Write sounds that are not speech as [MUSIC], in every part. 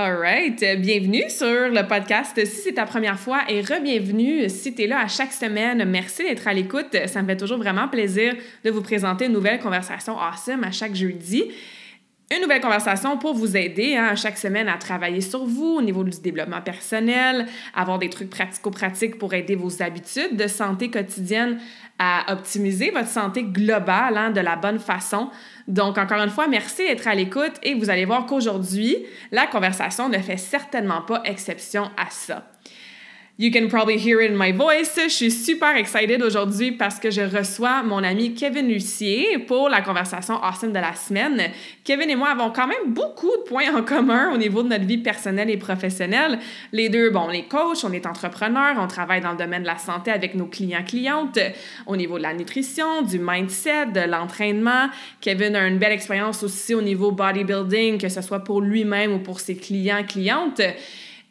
All right. Bienvenue sur le podcast si c'est ta première fois et re-bienvenue si tu là à chaque semaine. Merci d'être à l'écoute. Ça me fait toujours vraiment plaisir de vous présenter une nouvelle conversation awesome à chaque jeudi. Une nouvelle conversation pour vous aider hein, chaque semaine à travailler sur vous au niveau du développement personnel, avoir des trucs pratico-pratiques pour aider vos habitudes de santé quotidienne à optimiser votre santé globale hein, de la bonne façon. Donc, encore une fois, merci d'être à l'écoute et vous allez voir qu'aujourd'hui, la conversation ne fait certainement pas exception à ça. You can probably hear it in my voice. Je suis super excited aujourd'hui parce que je reçois mon ami Kevin Lucier pour la conversation awesome de la semaine. Kevin et moi avons quand même beaucoup de points en commun au niveau de notre vie personnelle et professionnelle. Les deux, bon, on est coach, on est entrepreneur, on travaille dans le domaine de la santé avec nos clients-clientes, au niveau de la nutrition, du mindset, de l'entraînement. Kevin a une belle expérience aussi au niveau bodybuilding, que ce soit pour lui-même ou pour ses clients-clientes.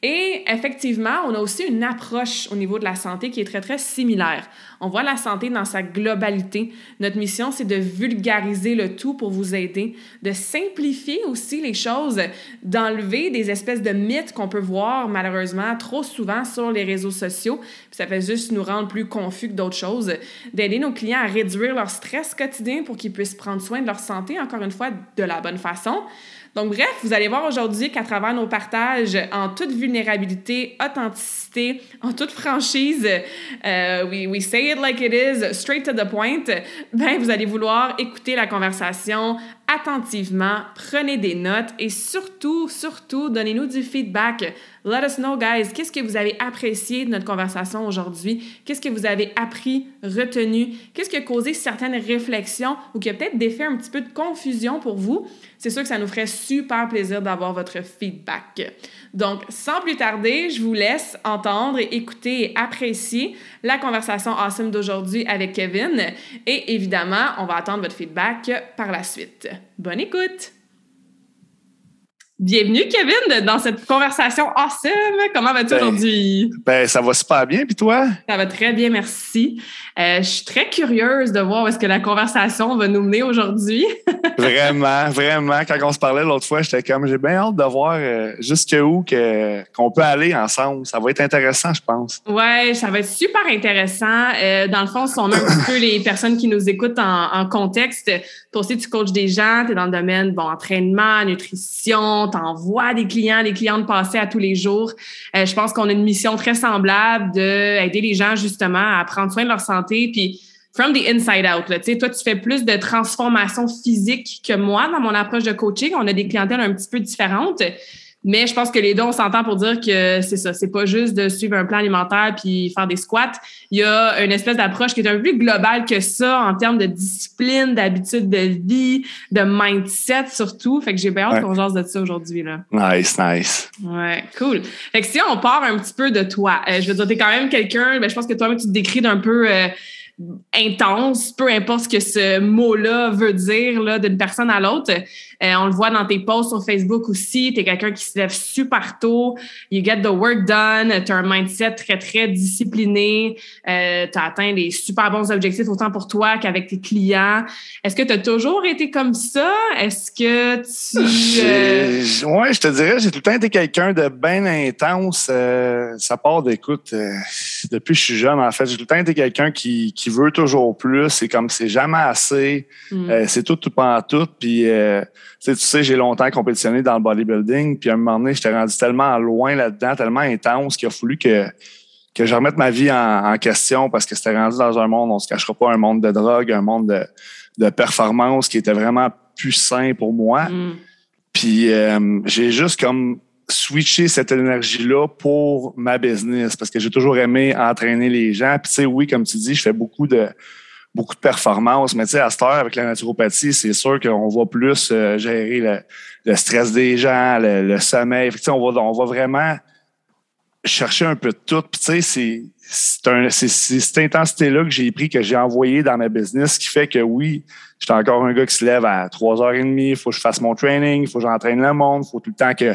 Et effectivement, on a aussi une approche au niveau de la santé qui est très, très similaire. On voit la santé dans sa globalité. Notre mission, c'est de vulgariser le tout pour vous aider, de simplifier aussi les choses, d'enlever des espèces de mythes qu'on peut voir malheureusement trop souvent sur les réseaux sociaux. ça fait juste nous rendre plus confus que d'autres choses, d'aider nos clients à réduire leur stress quotidien pour qu'ils puissent prendre soin de leur santé, encore une fois, de la bonne façon. Donc, bref, vous allez voir aujourd'hui qu'à travers nos partages, en toute vulnérabilité, authenticité, en toute franchise, euh, we, we say it like it is, straight to the point, ben, vous allez vouloir écouter la conversation attentivement, prenez des notes et surtout, surtout, donnez-nous du feedback. Let us know, guys, qu'est-ce que vous avez apprécié de notre conversation aujourd'hui? Qu'est-ce que vous avez appris, retenu? Qu'est-ce qui a causé certaines réflexions ou qui a peut-être défait un petit peu de confusion pour vous? C'est sûr que ça nous ferait super plaisir d'avoir votre feedback. Donc, sans plus tarder, je vous laisse entendre et écouter et apprécier la conversation awesome d'aujourd'hui avec Kevin. Et évidemment, on va attendre votre feedback par la suite. Bonne écoute! Bienvenue, Kevin, dans cette conversation awesome. Comment vas-tu ben, aujourd'hui? Ben, ça va super bien, puis toi? Ça va très bien, merci. Euh, je suis très curieuse de voir où est-ce que la conversation va nous mener aujourd'hui. [LAUGHS] vraiment, vraiment. Quand on se parlait l'autre fois, j'étais comme, j'ai bien hâte de voir euh, jusqu'où que, qu'on peut aller ensemble. Ça va être intéressant, je pense. Ouais, ça va être super intéressant. Euh, dans le fond, si on a un petit peu les personnes qui nous écoutent en, en contexte, toi aussi, tu coaches des gens, tu es dans le domaine, bon, entraînement, nutrition, t'envoies des clients, des clientes passer à tous les jours. je pense qu'on a une mission très semblable d'aider les gens justement à prendre soin de leur santé puis from the inside out. Là, toi, tu fais plus de transformation physique que moi dans mon approche de coaching. On a des clientèles un petit peu différentes. Mais je pense que les deux, on s'entend pour dire que c'est ça. C'est pas juste de suivre un plan alimentaire puis faire des squats. Il y a une espèce d'approche qui est un peu plus globale que ça en termes de discipline, d'habitude de vie, de mindset surtout. Fait que j'ai bien hâte qu'on jase de ça aujourd'hui. là. Nice, nice. Ouais, cool. Fait que si on part un petit peu de toi, euh, je veux dire, t'es quand même quelqu'un, ben, je pense que toi-même, tu te décris d'un peu... Euh, intense, peu importe ce que ce mot-là veut dire là, d'une personne à l'autre. Euh, on le voit dans tes posts sur Facebook aussi. Tu es quelqu'un qui se lève super tôt. You get the work done. Tu as un mindset très, très discipliné. Euh, tu as atteint des super bons objectifs autant pour toi qu'avec tes clients. Est-ce que tu as toujours été comme ça? Est-ce que tu... Euh... Oui, je te dirais, j'ai tout le temps été quelqu'un de bien intense. Euh, ça part d'écoute. Euh, depuis que je suis jeune, en fait, j'ai tout le temps été quelqu'un qui, qui veut toujours plus. C'est comme c'est jamais assez. Mm. c'est tout, tout pas tout. Puis tu sais, j'ai longtemps compétitionné dans le bodybuilding, puis à un moment donné, j'étais rendu tellement loin là-dedans, tellement intense qu'il a fallu que, que je remette ma vie en, question parce que c'était rendu dans un monde, on se cachera pas, un monde de drogue, un monde de, de performance qui était vraiment plus sain pour moi. Mm. Puis euh, j'ai juste comme switcher cette énergie-là pour ma business parce que j'ai toujours aimé entraîner les gens. Puis, tu sais, oui, comme tu dis, je fais beaucoup de beaucoup de performances, mais tu sais, à cette heure, avec la naturopathie, c'est sûr qu'on va plus euh, gérer le, stress des gens, le, sommeil. Fait on va, on va vraiment chercher un peu de tout. Puis, tu sais, c'est cette intensité-là que j'ai pris, que j'ai envoyé dans ma business, qui fait que oui, j'étais encore un gars qui se lève à 3h30, il faut que je fasse mon training, il faut que j'entraîne le monde, il faut tout le temps que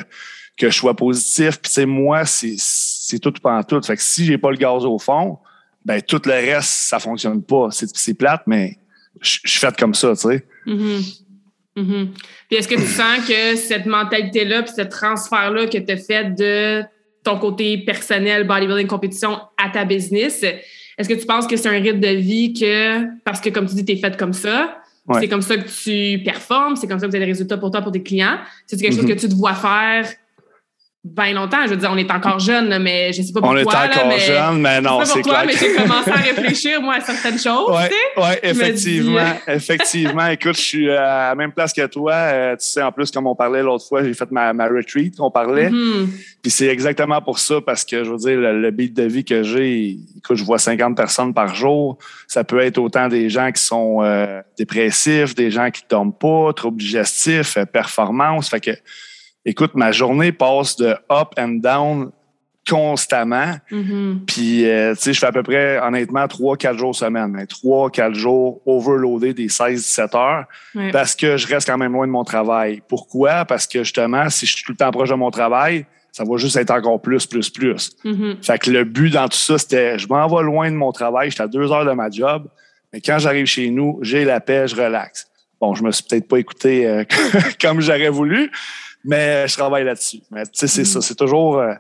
que je sois positif. Puis, tu sais, moi, c'est tout pendant tout. Fait que si j'ai pas le gaz au fond, ben tout le reste, ça fonctionne pas. C'est plate, mais je suis fait comme ça, tu sais. Mm-hmm. Mm-hmm. Puis est-ce que tu sens que cette mentalité-là, puis ce transfert-là que tu as fait de ton côté personnel, bodybuilding, compétition à ta business, est-ce que tu penses que c'est un rythme de vie que, parce que comme tu dis, tu es fait comme ça, c'est comme ça que tu performes, c'est comme ça que tu as des résultats pour toi, pour tes clients, c'est quelque chose mm-hmm. que tu te vois faire bien longtemps. Je veux dire, on est encore jeune, mais je sais pas pourquoi. On est encore jeune, mais non, c'est clair. mais j'ai commencé à réfléchir, moi, à certaines choses. Oui, ouais, effectivement. effectivement. [LAUGHS] Écoute, je suis à la même place que toi. Euh, tu sais, en plus, comme on parlait l'autre fois, j'ai fait ma, ma retreat, on parlait. Mm-hmm. Puis c'est exactement pour ça, parce que, je veux dire, le, beat de vie que j'ai, écoute, je vois 50 personnes par jour. Ça peut être autant des gens qui sont euh, dépressifs, des gens qui tombent pas, troubles digestifs, euh, performance. Fait que écoute, ma journée passe de up and down constamment. Mm-hmm. Puis, euh, tu sais, je fais à peu près, honnêtement, trois, quatre jours semaine. Trois, quatre jours overloadés des 16-17 heures parce que je reste quand même loin de mon travail. Pourquoi? Parce que justement, si je suis tout le temps proche de mon travail, ça va juste être encore plus, plus, plus. Mm-hmm. Fait que le but dans tout ça, c'était, je m'en vais loin de mon travail, j'étais à deux heures de ma job, mais quand j'arrive chez nous, j'ai la paix, je relaxe. Bon, je me suis peut-être pas écouté euh, [LAUGHS] comme j'aurais voulu, mais je travaille là-dessus. Mais tu sais, c'est ça. Mm. C'est toujours euh,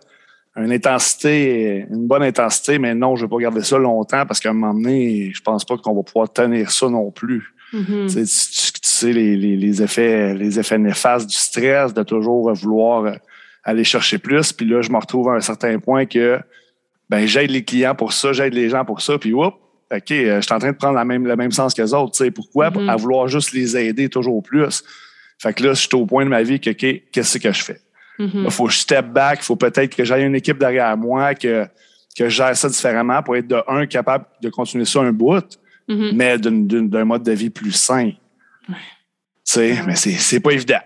une intensité, une bonne intensité, mais non, je ne vais pas garder ça longtemps parce qu'à un moment donné, je pense pas qu'on va pouvoir tenir ça non plus. Mm-hmm. Tu, sais, les, effets, les effets néfastes du stress, de toujours vouloir euh, aller chercher plus. Puis là, je me retrouve à un certain point que ben, j'aide les clients pour ça, j'aide les gens pour ça, puis whoop, OK, euh, je suis en train de prendre la même, le même sens que les autres. Tu sais, pourquoi? Mm-hmm. À vouloir juste les aider toujours plus. Fait que là, je suis au point de ma vie que, OK, qu'est-ce que je fais? Il mm-hmm. faut que je step back, il faut peut-être que j'aille une équipe derrière moi, que, que je gère ça différemment pour être de un capable de continuer ça un bout, mm-hmm. mais d'un mode de vie plus sain. Tu sais, mais c'est pas évident.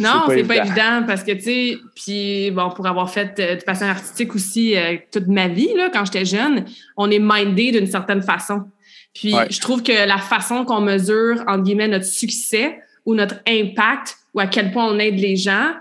Non, c'est pas, évident parce que, tu sais, puis bon, pour avoir fait euh, de façon artistique aussi euh, toute ma vie, là, quand j'étais jeune, on est mindé d'une certaine façon. Puis je trouve que la façon qu'on mesure, entre guillemets, notre succès, ou notre impact ou à quel point on aide les gens,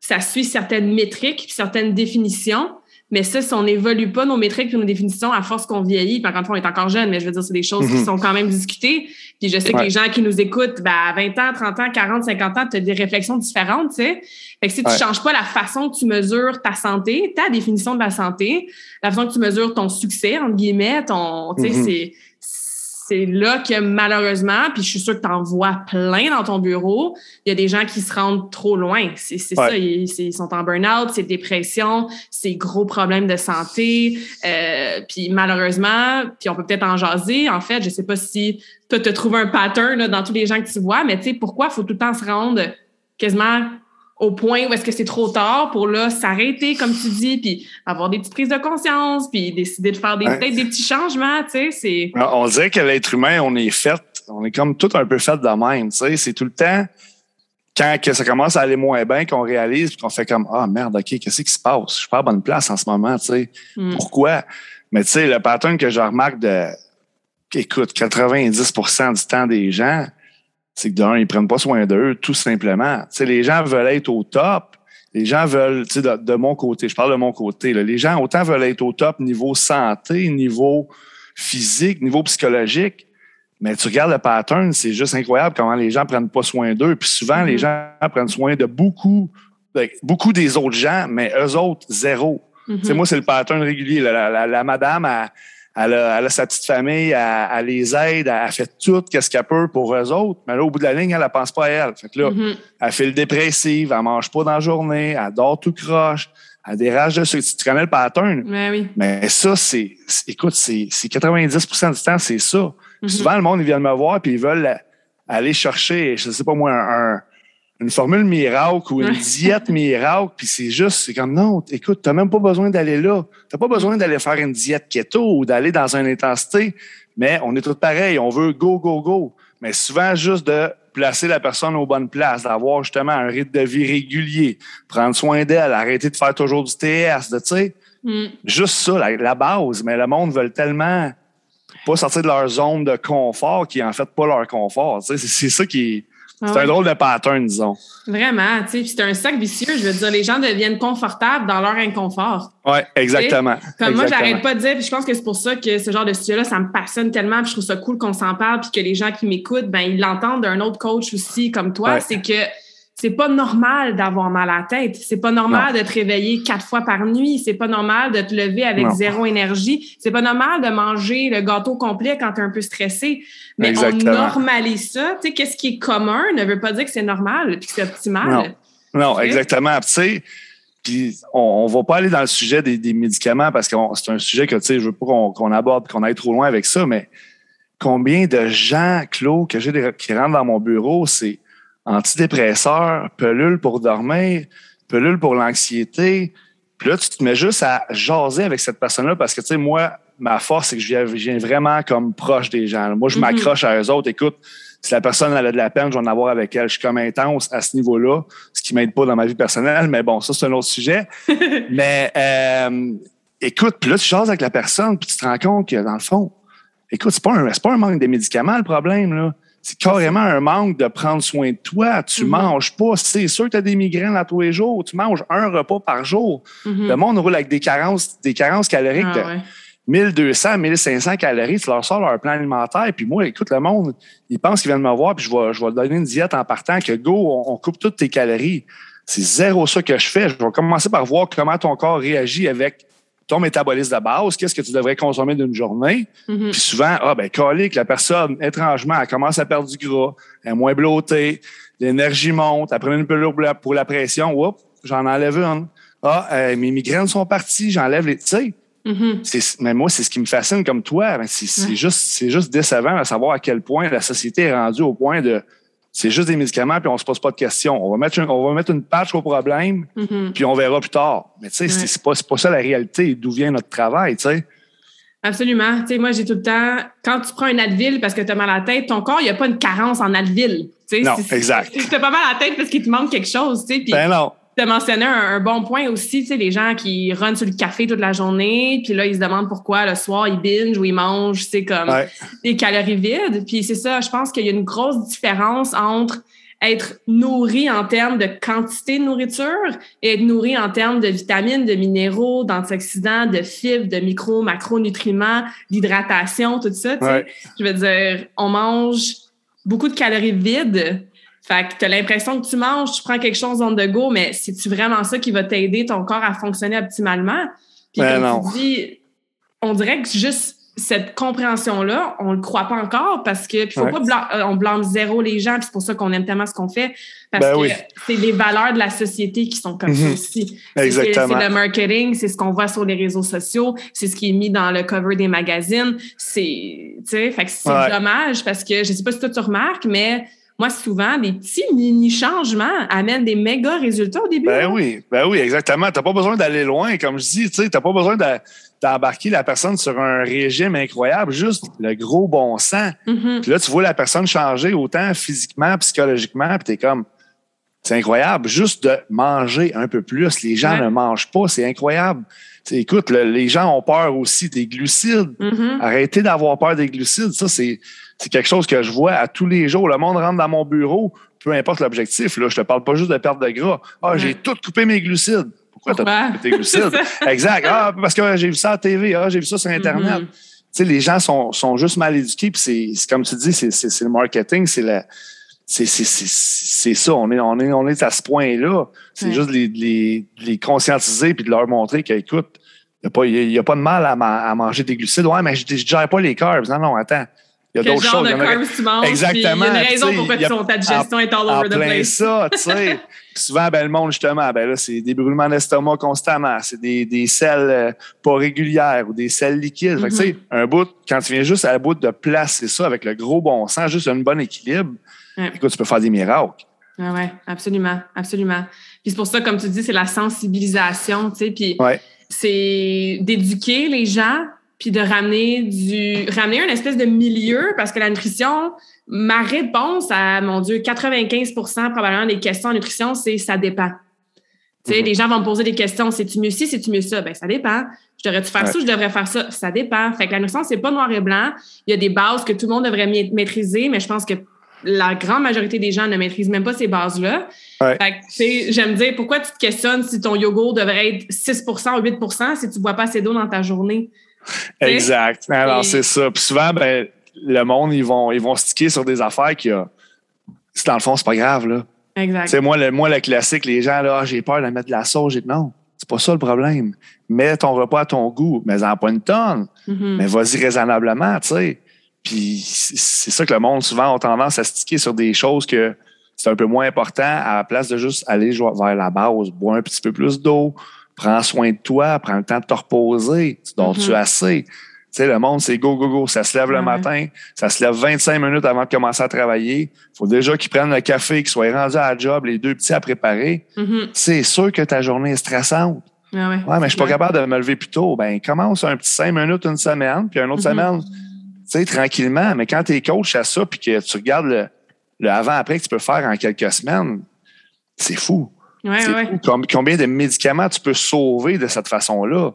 ça suit certaines métriques, certaines définitions. Mais ça, si on n'évolue pas nos métriques et nos définitions à force qu'on vieillit, par contre, on est encore jeune, mais je veux dire, c'est des choses qui mhm. sont quand même discutées. Puis je sais que les gens qui nous écoutent, ben, à 20 ans, 30 ans, 40, 50 ans, tu as des réflexions différentes, tu sais. Fait que si tu ne changes pas la façon que tu mesures ta santé, ta définition de la santé, la façon que tu mesures ton succès, entre guillemets, ton, tu sais, mhm. c'est c'est là que malheureusement, puis je suis sûre que tu en vois plein dans ton bureau, il y a des gens qui se rendent trop loin. C'est ça, ils, sont en burn-out, c'est dépression, c'est gros problèmes de santé. Euh, puis malheureusement, puis on peut peut-être en jaser. En fait, je sais pas si tu as trouvé un pattern dans tous les gens que tu vois, mais tu sais, pourquoi faut tout le temps se rendre quasiment au point où est-ce que c'est trop tard pour là s'arrêter, comme tu dis, puis avoir des petites prises de conscience, puis décider de faire des, peut-être des petits changements, tu sais, c'est... On dirait que l'être humain, on est fait, on est comme tout un peu fait de même, tu sais, c'est tout le temps quand que ça commence à aller moins bien qu'on réalise puis qu'on fait comme ah merde ok qu'est-ce qui se passe? Je suis pas à bonne place en ce moment tu sais. Hmm. pourquoi? Mais tu sais le pattern que je remarque de écoute 90% du temps des gens c'est que d'un, ils prennent pas soin d'eux, tout simplement. sais, les gens veulent être au top. Les gens veulent, tu sais, de, mon côté, je parle de mon côté, là, les gens autant veulent être au top niveau santé, niveau physique, niveau psychologique, mais tu regardes le pattern, c'est juste incroyable comment les gens prennent pas soin d'eux. Puis souvent, les mm-hmm. gens prennent soin de beaucoup, beaucoup des autres gens, mais eux autres, zéro. Mm Moi, c'est le pattern régulier. La, la, madame, a elle a, sa petite famille, elle, les aide, elle, fait tout ce qu'elle peut pour eux autres, mais là, au bout de la ligne, elle ne pense pas à elle. Fait que là, mm-hmm. elle fait le dépressive, elle mange pas dans la journée, elle dort tout croche, elle dérange de sucre. Tu connais le pattern? Mais, oui. mais ça, c'est, écoute, c'est, 90% du temps, c'est ça. Mm-hmm. Souvent, le monde, ils viennent me voir puis ils veulent aller chercher, je sais pas moi, un, une formule miracle ou une diète miracle, puis c'est juste, c'est comme non, écoute, tu n'as même pas besoin d'aller là. Tu n'as pas besoin d'aller faire une diète keto ou d'aller dans une intensité, mais on est tous pareils, on veut go, go, go. Mais souvent, juste de placer la personne aux bonnes places, d'avoir justement un rythme de vie régulier, prendre soin d'elle, arrêter de faire toujours du TS, tu sais. Mm. Juste ça, la, base. Mais le monde veut tellement pas sortir de leur zone de confort qui est en fait pas leur confort. C'est ça qui ah c'est un drôle de pattern, disons. Vraiment, tu sais, c'est un sac vicieux. Je veux dire, les gens deviennent confortables dans leur inconfort. Oui, exactement. Comme moi, j'arrête pas de dire, puis je pense que c'est pour ça que ce genre de sujet-là, ça me passionne tellement, puis je trouve ça cool qu'on s'en parle, puis que les gens qui m'écoutent, ben ils l'entendent d'un autre coach aussi comme toi. C'est que c'est pas normal d'avoir mal à la tête. C'est pas normal de te réveiller quatre fois par nuit. C'est pas normal de te lever avec zéro énergie. C'est pas normal de manger le gâteau complet quand tu es un peu stressé. Mais on normalise ça. Tu sais, qu'est-ce qui est commun ne veut pas dire que c'est normal puis que c'est optimal. Non, exactement. Tu sais, puis on, on va pas aller dans le sujet des, médicaments parce que c'est un sujet que, tu sais, je veux pas qu'on aborde qu'on aille trop loin avec ça, mais combien de gens, Claude, que j'ai qui rentrent dans mon bureau, c'est antidépresseurs, pelule pour dormir, pelule pour l'anxiété. Puis là, tu te mets juste à jaser avec cette personne-là parce que, tu sais, moi, ma force, c'est que je viens, vraiment comme proche des gens. Moi, je mm-hmm. m'accroche à eux autres. Écoute, si la personne elle a de la peine, je vais en avoir avec elle. Je suis comme intense à ce niveau-là, ce qui m'aide pas dans ma vie personnelle, mais bon, ça, c'est un autre sujet. [LAUGHS] mais euh, écoute, puis là, tu jases avec la personne, puis tu te rends compte que, dans le fond, écoute, c'est pas un, pas un manque de médicaments, le problème, là c'est carrément un manque de prendre soin de toi. Tu mm-hmm. manges pas. C'est sûr que tu as des migraines à tous les jours. Tu manges un repas par jour. Mm-hmm. Le monde roule avec des carences, des carences caloriques ah, de 1200, 1500 calories. Tu leur sors leur plan alimentaire. Puis moi, écoute, le monde, ils pensent qu'ils viennent me voir, puis je vais, je vais donner une diète en partant que go, on, coupe toutes tes calories. C'est zéro ça que je fais. Je vais commencer par voir comment ton corps réagit avec ton métabolisme de base, qu'est-ce que tu devrais consommer d'une journée? Mm-hmm. Puis souvent, ah ben, colique, la personne, étrangement, elle commence à perdre du gras, elle est moins blottée, l'énergie monte, elle prend une pilule pour la, pression, oups, j'en enlève une. Ah, euh, mes migraines sont parties, j'enlève les. Tu sais, mm-hmm. mais moi, c'est ce qui me fascine comme toi. C'est juste, juste décevant de savoir à quel point la société est rendue au point de c'est juste des médicaments, puis on se pose pas de questions. On va mettre, on va mettre une patch au problème, mm-hmm. puis on verra plus tard. Mais tu sais, c'est pas, pas ça la réalité, d'où vient notre travail, tu sais. Absolument. Tu sais, moi, j'ai tout le temps, quand tu prends un Advil parce que tu as mal à la tête, ton corps, il n'y a pas une carence en Advil. Tu sais, non, exact. Tu as pas mal à la tête parce qu'il te manque quelque chose, tu sais. Ben non. Tu as mentionné un, bon point aussi, tu sais, les gens qui runnent sur le café toute la journée, puis là, ils se demandent pourquoi le soir, ils binge ou ils mangent, c'est comme des calories vides. Puis c'est ça, je pense qu'il y a une grosse différence entre être nourri en termes de quantité de nourriture et être nourri en termes de vitamines, de minéraux, d'antioxydants, de fibres, de micro, macronutriments, d'hydratation, tout ça. Je veux dire, on mange beaucoup de calories vides fait que tu as l'impression que tu manges, tu prends quelque chose on the go, mais c'est-tu vraiment ça qui va t'aider ton corps à fonctionner optimalement? Puis ben comme tu dis, on dirait que juste cette compréhension-là, on le croit pas encore parce que, faut pas euh, on blâme zéro les gens, puis c'est pour ça qu'on aime tellement ce qu'on fait, parce ben que c'est les valeurs de la société qui sont comme ça mhm. aussi. Exactement. C'est le marketing, c'est ce qu'on voit sur les réseaux sociaux, c'est ce qui est mis dans le cover des magazines. C'est, tu sais, fait que c'est dommage parce que, je sais pas si toi tu remarques, mais moi, souvent, des petits mini-changements amènent des méga résultats au début. Ben oui, ben oui, exactement. Tu n'as pas besoin d'aller loin, comme je dis. Tu n'as pas besoin d'embarquer la personne sur un régime incroyable, juste le gros bon sens. Mm-hmm. Puis là, tu vois la personne changer autant physiquement, psychologiquement, puis tu es comme, c'est incroyable. Juste de manger un peu plus. Les gens ne mangent pas, c'est incroyable. écoute, les gens ont peur aussi des glucides. Mm-hmm. Arrêtez d'avoir peur des glucides. Ça, c'est c'est quelque chose que je vois à tous les jours. Le monde rentre dans mon bureau, peu importe l'objectif. Là, je te parle pas juste de perte de gras. Ah, j'ai tout coupé mes glucides. Pourquoi, tu as coupé tes glucides? [LAUGHS] exact. Ah, parce que j'ai vu ça à la TV. Ah, j'ai vu ça sur Internet. Mm-hmm. Tu sais, les gens sont, sont juste mal éduqués. Puis c'est, comme tu dis, c'est, le marketing, c'est la. C'est, ça, on est, on, est, on est à ce point-là. C'est juste les, les, les conscientiser puis de leur montrer qu'écoute, il n'y a, a, pas de mal à, à, manger des glucides. Ouais, mais je ne gère pas les carbs. Non, non, attends. Il y a d'autres choses. De carbs tu manges, Exactement. Il y a une raison ton, ta digestion est all over the place. ça, tu sais. [LAUGHS] souvent, ben, le monde, justement, ben là, c'est des brûlements d'estomac constamment. C'est des, des selles euh, pas régulières ou des selles liquides. tu sais, mm-hmm. un bout, quand tu viens juste à la bout de placer ça avec le gros bon sens, juste un bon équilibre, écoute, tu peux faire des miracles. Ah ouais, absolument, absolument. Puis c'est pour ça, comme tu dis, c'est la sensibilisation, tu sais, puis c'est d'éduquer les gens, puis de ramener du ramener un espèce de milieu, parce que la nutrition, ma réponse à, mon Dieu, 95% probablement des questions en nutrition, c'est ça dépend. Tu sais, mm-hmm. les gens vont me poser des questions, c'est-tu mieux ci, c'est-tu mieux ça? Ben, ça dépend. Je devrais-tu faire ça, je devrais faire ça? Ça dépend. Fait que la nutrition, c'est pas noir et blanc. Il y a des bases que tout le monde devrait maîtriser, mais je pense que la grande majorité des gens ne maîtrisent même pas ces bases-là. Fait que, j'aime dire, pourquoi tu te questionnes si ton yogourt devrait être 6% ou 8% si tu bois pas assez d'eau dans ta journée? Exact. Alors, c'est ça. Puis souvent, ben, le monde, ils vont, ils vont sticker sur des affaires qui, dans le fond, c'est pas grave, là. Exact. C'est moi le, moi, le classique, les gens, là, ah, j'ai peur de mettre de la sauce. Non, c'est pas ça le problème. Mets ton repas à ton goût, mais en pas une tonne. Mm-hmm. Mais vas-y raisonnablement, tu sais. Puis c'est ça que le monde, souvent, a tendance à sticker sur des choses que c'est un peu moins important à la place de juste aller vers la base. Bois un petit peu plus d'eau, prends soin de toi, prends le temps de te reposer. Tu dors-tu mm-hmm. assez? Tu sais, le monde, c'est go, go, go. Ça se lève le matin, ça se lève 25 minutes avant de commencer à travailler. Il faut déjà qu'ils prennent le café, qu'ils soient rendus à la job, les deux petits à préparer. Mm-hmm. C'est sûr que ta journée est stressante. Ah ouais, mais je suis pas capable de me lever plus tôt. Ben, commence un petit 5 minutes une semaine, puis une autre mm-hmm. semaine, tu sais, tranquillement. Mais quand tu es coach à ça, puis que tu regardes le, avant-après que tu peux faire en quelques semaines, c'est fou. Ouais. Combien de médicaments tu peux sauver de cette façon-là?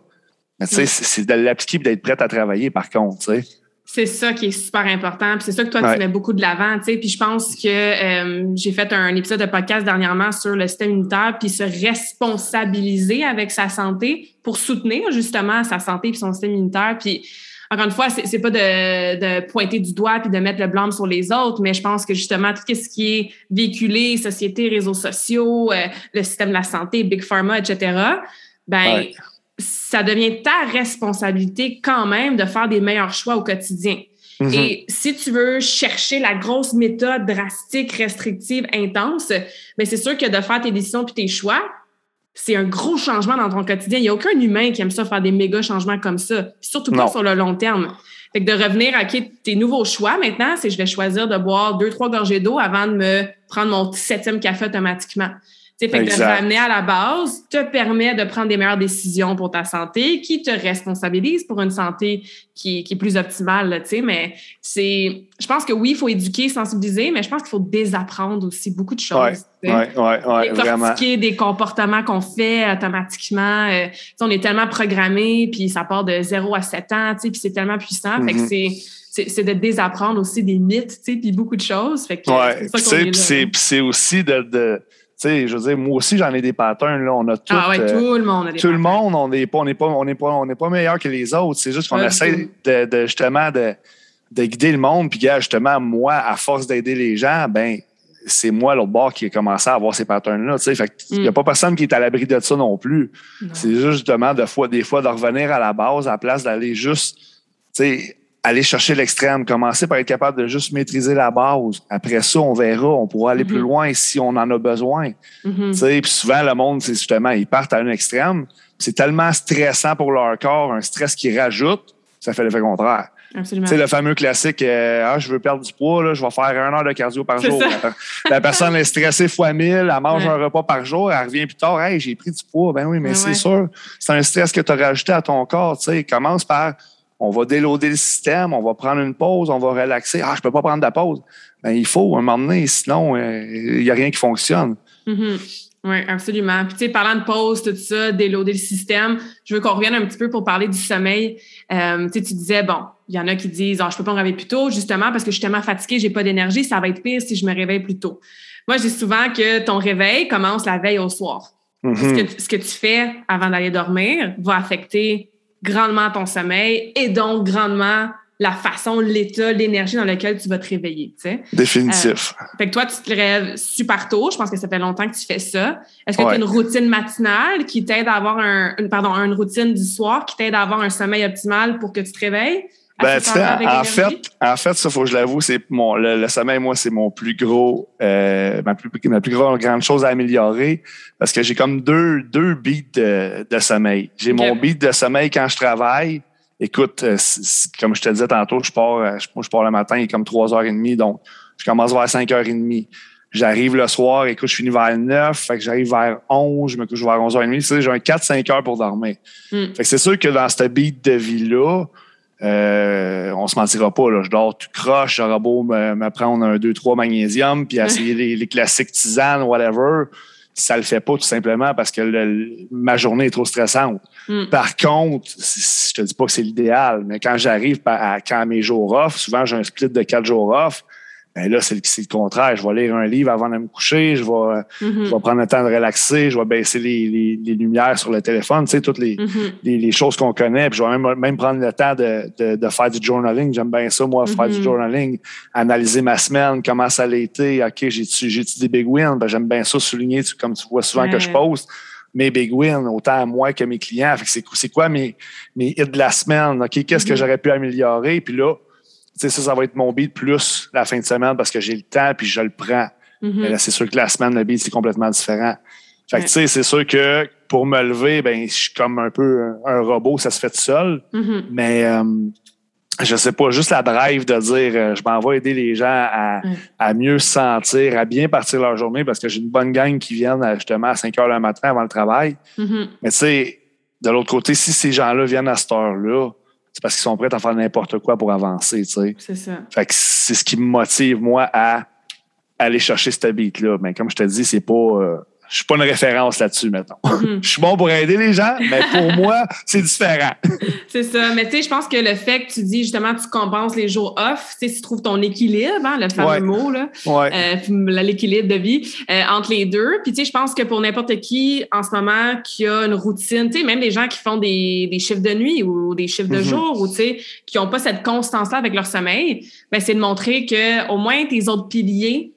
Mais tu sais, c'est de l'appliquer et d'être prête à travailler, par contre, tu sais. C'est ça qui est super important. Puis c'est ça que toi, tu mets beaucoup de l'avant. Tu sais. Puis je pense que euh, j'ai fait un épisode de podcast dernièrement sur le système immunitaire, puis se responsabiliser avec sa santé pour soutenir justement sa santé et son système immunitaire. Puis encore une fois, c'est pas de, de, pointer du doigt puis de mettre le blâme sur les autres, mais je pense que justement, tout ce qui est véhiculé, société, réseaux sociaux, euh, le système de la santé, Big Pharma, etc., ben ça devient ta responsabilité quand même de faire des meilleurs choix au quotidien. Mm-hmm. Et si tu veux chercher la grosse méthode drastique, restrictive, intense, ben c'est sûr que de faire tes décisions puis tes choix, c'est un gros changement dans ton quotidien. Il n'y a aucun humain qui aime ça faire des méga changements comme ça, surtout pas sur le long terme. Fait que de revenir à tes nouveaux choix maintenant, c'est je vais choisir de boire deux, trois gorgées d'eau avant de me prendre mon septième café automatiquement. Fait que de ramener à la base te permet de prendre des meilleures décisions pour ta santé, qui te responsabilise pour une santé qui, qui est plus optimale, tu sais. Mais c'est, je pense que oui, il faut éduquer, sensibiliser, mais je pense qu'il faut désapprendre aussi beaucoup de choses. Oui, oui, oui, vraiment. des comportements qu'on fait automatiquement. Euh, on est tellement programmé, puis ça part de 0 à 7 ans, tu sais, puis c'est tellement puissant. Fait que mm-hmm. c'est c'est de désapprendre aussi des mythes, tu sais, puis beaucoup de choses. Fait que c'est aussi de, de sais, je veux dire, moi aussi, j'en ai des patterns. Là. On a tout, ah ouais, euh, tout le monde a des Tout le monde, on n'est pas, on pas, on pas, on pas meilleur que les autres. C'est juste qu'on essaie de, de, justement de, de, guider le monde. Puis, justement, moi, à force d'aider les gens, ben c'est moi, l'autre bord, qui ai commencé à avoir ces patterns-là. Il n'y a mm. pas personne qui est à l'abri de ça non plus. C'est juste justement de fois, des fois de revenir à la base à la place d'aller juste aller chercher l'extrême, commencer par être capable de juste maîtriser la base. Après ça, on verra, on pourra aller plus mhm. loin si on en a besoin. Mhm. Puis souvent, le monde, c'est justement, ils partent à un extrême. C'est tellement stressant pour leur corps, un stress qui rajoute, ça fait l'effet contraire. Absolument. le fameux classique, euh, ah, je veux perdre du poids, là, je vais faire une heure de cardio par jour. La, personne est stressée fois mille, elle mange un repas par jour, elle revient plus tard, hey, j'ai pris du poids. Ben oui, mais c'est sûr, c'est un stress que tu as rajouté à ton corps. Commence par on va déloader le système, on va prendre une pause, on va relaxer. Ah, je peux pas prendre de pause. Ben, il faut un moment donné, sinon, euh, il n'y a rien qui fonctionne. Mm-hmm. Oui, absolument. Puis, tu sais, parlant de pause, tout ça, déloader le système, je veux qu'on revienne un petit peu pour parler du sommeil. Euh, tu disais, bon, il y en a qui disent, ah, je peux pas me réveiller plus tôt, justement, parce que je suis tellement fatiguée, j'ai pas d'énergie, ça va être pire si je me réveille plus tôt. Moi, je dis souvent que ton réveil commence la veille au soir. Mm-hmm. ce que tu fais avant d'aller dormir va affecter grandement ton sommeil et donc grandement la façon, l'état, l'énergie dans lequel tu vas te réveiller. Tu sais. Définitif. Euh, fait que toi, tu te lèves super tôt. Je pense que ça fait longtemps que tu fais ça. Est-ce que tu as une routine matinale qui t'aide à avoir un, pardon, une routine du soir qui t'aide à avoir un sommeil optimal pour que tu te réveilles? Ben, en fait, en fait, ça, faut que je l'avoue, c'est mon, le, sommeil, moi, c'est mon plus gros, euh, ma plus, ma plus grande chose à améliorer parce que j'ai comme deux, deux beats de, de sommeil. J'ai mon beat de sommeil quand je travaille. Écoute, euh, comme je te disais tantôt, je pars, euh, je, je pars le matin, il est comme 3h30, donc je commence vers 5h30. J'arrive le soir, écoute, je finis vers 9, fait que j'arrive vers 11, je me couche vers 11h30. Tu sais, j'ai un 4-5 heures pour dormir. Mm. Fait que c'est sûr que dans cette beat de vie-là, euh, on se mentira pas, là, je dors tout croche, j'aurais beau me, me prendre un 2-3 magnésium, puis essayer les, les classiques tisanes, whatever. Ça le fait pas tout simplement parce que le- ma journée est trop stressante. Mm. Par contre, je te dis pas que c'est l'idéal, mais quand j'arrive par- à, quand mes jours off, souvent j'ai un split de quatre jours off, ben là, c'est le, le contraire. Je vais lire un livre avant de me coucher, je vais, Mhm. je vais prendre le temps de relaxer, je vais baisser les, les- les lumières sur le téléphone, tu sais, toutes les, Mhm. les, les choses qu'on connaît. Puis je vais même, même prendre le temps de, de, de faire du journaling. J'aime bien ça, moi, faire Mhm. du journaling, analyser ma semaine, comment ça a été. OK, j'ai-tu des big wins? Ben, J'aime bien ça souligner, tu- comme tu vois souvent que je poste, mes big wins, autant à moi que mes clients. C'est, quoi mes, mes hits de la semaine? OK, qu'est-ce que Mhm. j'aurais pu améliorer? Puis là, ça, ça va être mon beat plus la fin de semaine parce que j'ai le temps puis je le prends. Mhm. Mais là, c'est sûr que la semaine, le beat, c'est complètement différent. Fait que, Ouais. tu sais, c'est sûr que pour me lever, ben, je suis comme un peu un, robot, ça se fait tout seul. Mhm. Mais, euh, je sais pas, juste la drive de dire, euh, je m'en vais aider les gens à, mieux se sentir, à bien partir leur journée parce que j'ai une bonne gang qui viennent à, justement à 5 heures le matin avant le travail. Mhm. Mais tu sais, de l'autre côté, si ces gens-là viennent à cette heure-là, c'est parce qu'ils sont prêts à faire n'importe quoi pour avancer, tu sais. C'est ça. Fait que c'est ce qui me motive, moi, à aller chercher cette beat-là. Mais comme je te dis, c'est pas. euh, je suis pas une référence là-dessus, mettons. Mhm. [LAUGHS] Je suis bon pour aider les gens, mais pour [LAUGHS] moi, c'est différent. [LAUGHS] C'est ça. Mais tu sais, je pense que le fait que tu dis justement, tu compenses les jours off, tu sais, tu trouves ton équilibre, hein, le fameux Ouais. mot, là, Ouais. euh, l'équilibre de vie euh, entre les deux. Puis tu sais, je pense que pour n'importe qui en ce moment qui a une routine, tu sais, même des gens qui font des, des chiffres de nuit ou des chiffres de Mhm. jour ou tu sais, qui n'ont pas cette constance-là avec leur sommeil, ben, c'est de montrer que au moins tes autres piliers,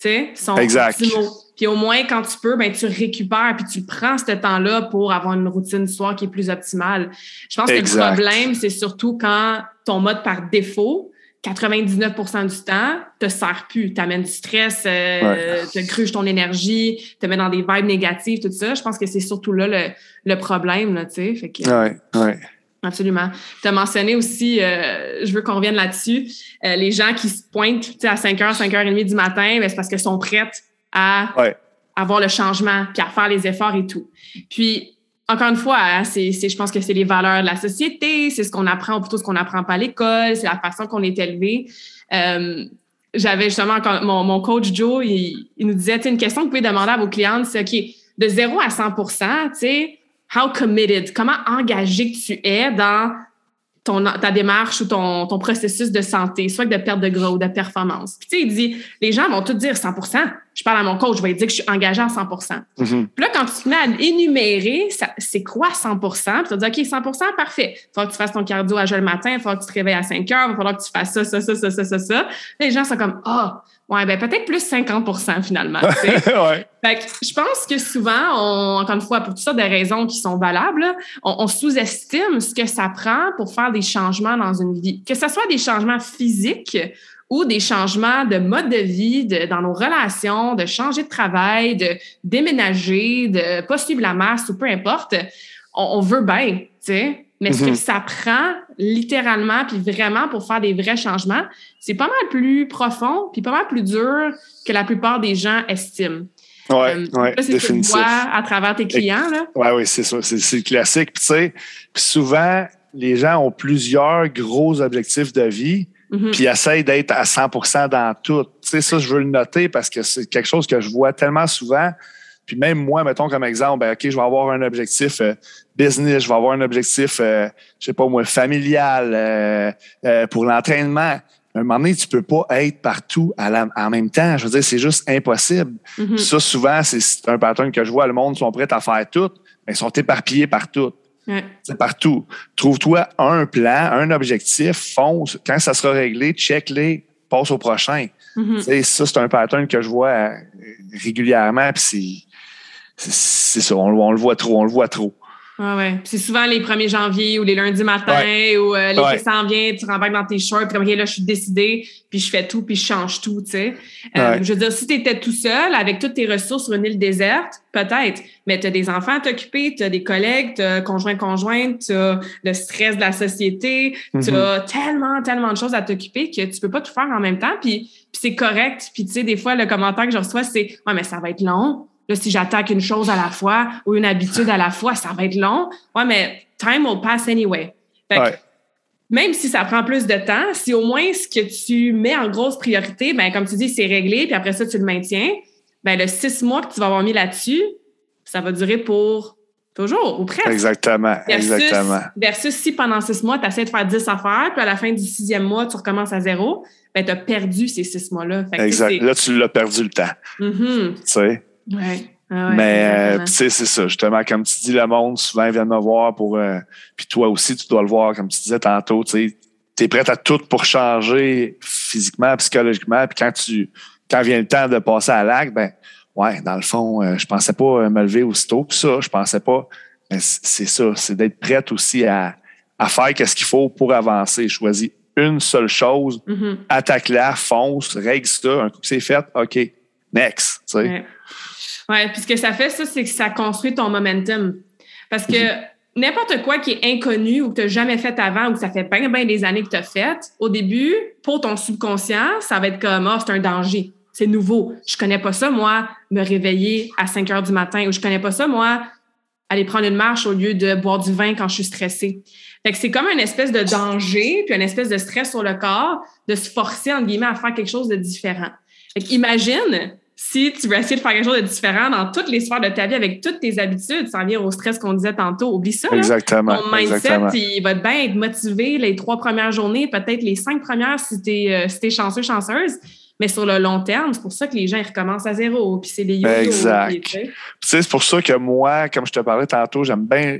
tu sais, sont Exact. optimaux. Puis au moins, quand tu peux, ben, tu récupères puis tu prends ce temps-là pour avoir une routine du soir qui est plus optimale. Je pense que le problème, c'est surtout quand ton mode par défaut, 99% du temps, te sert plus. T'amènes du stress, euh, te gruge ton énergie, te met dans des vibes négatives, tout ça. Je pense que c'est surtout là le, le problème, là, tu sais. Ouais, ouais. Absolument. Tu as mentionné aussi, euh, je veux qu'on revienne là-dessus, euh, les gens qui se pointent tu sais, à 5h, 5h30 du matin, ben, c'est parce qu'elles sont prêtes à Ouais. avoir le changement, puis à faire les efforts et tout. Puis, encore une fois, hein, c'est, je pense que c'est les valeurs de la société, c'est ce qu'on apprend, ou plutôt ce qu'on apprend pas à l'école, c'est la façon qu'on est élevé. Euh, j'avais justement, quand mon, mon coach Joe, il, il nous disait, une question que vous pouvez demander à vos clientes, c'est, OK, de 0 à 100 tu sais, how committed, comment engagé que tu es dans ton, ta démarche ou ton, ton processus de santé, soit de perte de gras ou de performance. Puis, tu sais, il dit, les gens vont tout dire 100 Je parle à mon coach, je vais lui dire que je suis engagé à 100 Mhm. Puis là, quand tu te mets à énumérer, c'est quoi 100 Puis tu vas dire, OK, 100% parfait. Il falloir que tu fasses ton cardio à jeun le matin, il falloir que tu te réveilles à 5 heures, il va falloir que tu fasses ça, ça, ça, ça, ça, ça, ça. Les gens sont comme, ah, ouais, ben peut-être plus 50% finalement. [LAUGHS] ouais. Fait que je pense que souvent, on, encore une fois, pour toutes sortes de raisons qui sont valables, on, on sous-estime ce que ça prend pour faire des changements dans une vie. Que ce soit des changements physiques ou des changements de mode de vie, de, dans nos relations, de changer de travail, de déménager, de pas suivre la masse ou peu importe, on, on veut bien, tu sais. Mais ce que Mhm. ça prend littéralement, puis vraiment pour faire des vrais changements, c'est pas mal plus profond, puis pas mal plus dur que la plupart des gens estiment. Ouais, Euh, ouais, c'est ce que tu définitif. vois à travers tes clients. Là. Oui, oui, c'est ça. C'est le classique. Puis, tu sais, puis souvent, les gens ont plusieurs gros objectifs de vie, Mhm. puis essayent d'être à 100% dans tout. Tu sais, ça, je veux le noter parce que c'est quelque chose que je vois tellement souvent. Puis même moi, mettons comme exemple, ben, OK, je vais avoir un objectif euh, business, je vais avoir un objectif, euh, je sais pas moi, familial, euh, euh, pour l'entraînement. À un moment donné, tu peux pas être partout à la- en même temps. Je veux dire, c'est juste impossible. Mhm. Ça, souvent, c'est- un pattern que je vois. Le monde sont prêts à faire tout, mais ils sont éparpillés partout. Ouais. C'est partout. Trouve-toi un plan, un objectif, fonce. Quand ça sera réglé, check-les, passe au prochain. Mhm. Sais, Ça, c'est un pattern que je vois euh, régulièrement, puis c'est- ça, on, on le voit trop, on le voit trop. Ah ouais. C'est souvent les 1er janvier ou les lundis matin ou euh, l'été s'en vient, tu rembarques dans tes shorts, puis comme, OK, là, je suis décidée, puis je fais tout, puis je change tout, tu sais. Euh, je veux dire, si tu étais tout seul avec toutes tes ressources sur une île déserte, peut-être, mais tu as des enfants à t'occuper, tu as des collègues, tu as conjoint-conjointe, tu as le stress de la société, tu mm-hmm. as tellement, tellement de choses à t'occuper que tu peux pas tout faire en même temps, puis, puis c'est correct. Puis tu sais, des fois, le commentaire que je reçois, c'est « Ouais, mais ça va être long. » Là, si j'attaque une chose à la fois ou une habitude à la fois, ça va être long. Ouais, mais time will pass anyway. Même si ça prend plus de temps, si au moins ce que tu mets en grosse priorité, ben comme tu dis, c'est réglé, puis après ça, tu le maintiens, ben le six mois que tu vas avoir mis là-dessus, ça va durer pour toujours ou presque. Exactement. Versus, exactement. Versus si pendant six mois, tu essaies de faire dix affaires, puis à la fin du sixième mois, tu recommences à zéro, ben tu as perdu ces six mois-là. Exact. Là, tu l'as perdu le temps. Mm-hmm. Tu sais? Ah mais euh, c'est ça, justement, comme tu dis, le monde souvent vient me voir pour. Euh, puis toi aussi, tu dois le voir, comme tu disais tantôt, tu es prêt à tout pour changer physiquement, psychologiquement. Puis quand tu quand vient le temps de passer à l'acte, ben ouais, dans le fond, euh, je pensais pas me lever aussitôt que ça. Je pensais pas. Mais c'est ça, c'est d'être prête aussi à, à faire qu'est-ce qu'il faut pour avancer. Choisis une seule chose, mm-hmm. attaque-la, fonce, règle ça. Un coup que c'est fait, OK, next. Tu sais. Oui, puis ce que ça fait, ça, c'est que ça construit ton momentum. Parce que mhm. n'importe quoi qui est inconnu ou que tu n'as jamais fait avant ou que ça fait bien, bien des années que tu as fait, au début, pour ton subconscient, ça va être comme, oh, c'est un danger. C'est nouveau. Je connais pas ça, moi, me réveiller à 5 heures du matin ou je connais pas ça, moi, aller prendre une marche au lieu de boire du vin quand je suis stressée. Fait que c'est comme une espèce de danger puis une espèce de stress sur le corps de se forcer, entre guillemets, à faire quelque chose de différent. Fait imagine si tu veux essayer de faire quelque chose de différent dans toutes les sphères de ta vie avec toutes tes habitudes, sans venir au stress qu'on disait tantôt, oublie ça. Exactement. Ton mindset, il va bien être motivé les trois premières journées, peut-être les cinq premières si tu es, euh, si chanceux, chanceuse. Mais sur le long terme, c'est pour ça que les gens ils recommencent à zéro. Puis c'est les yo Exact. C'est pour ça que moi, comme je te parlais tantôt, j'aime bien,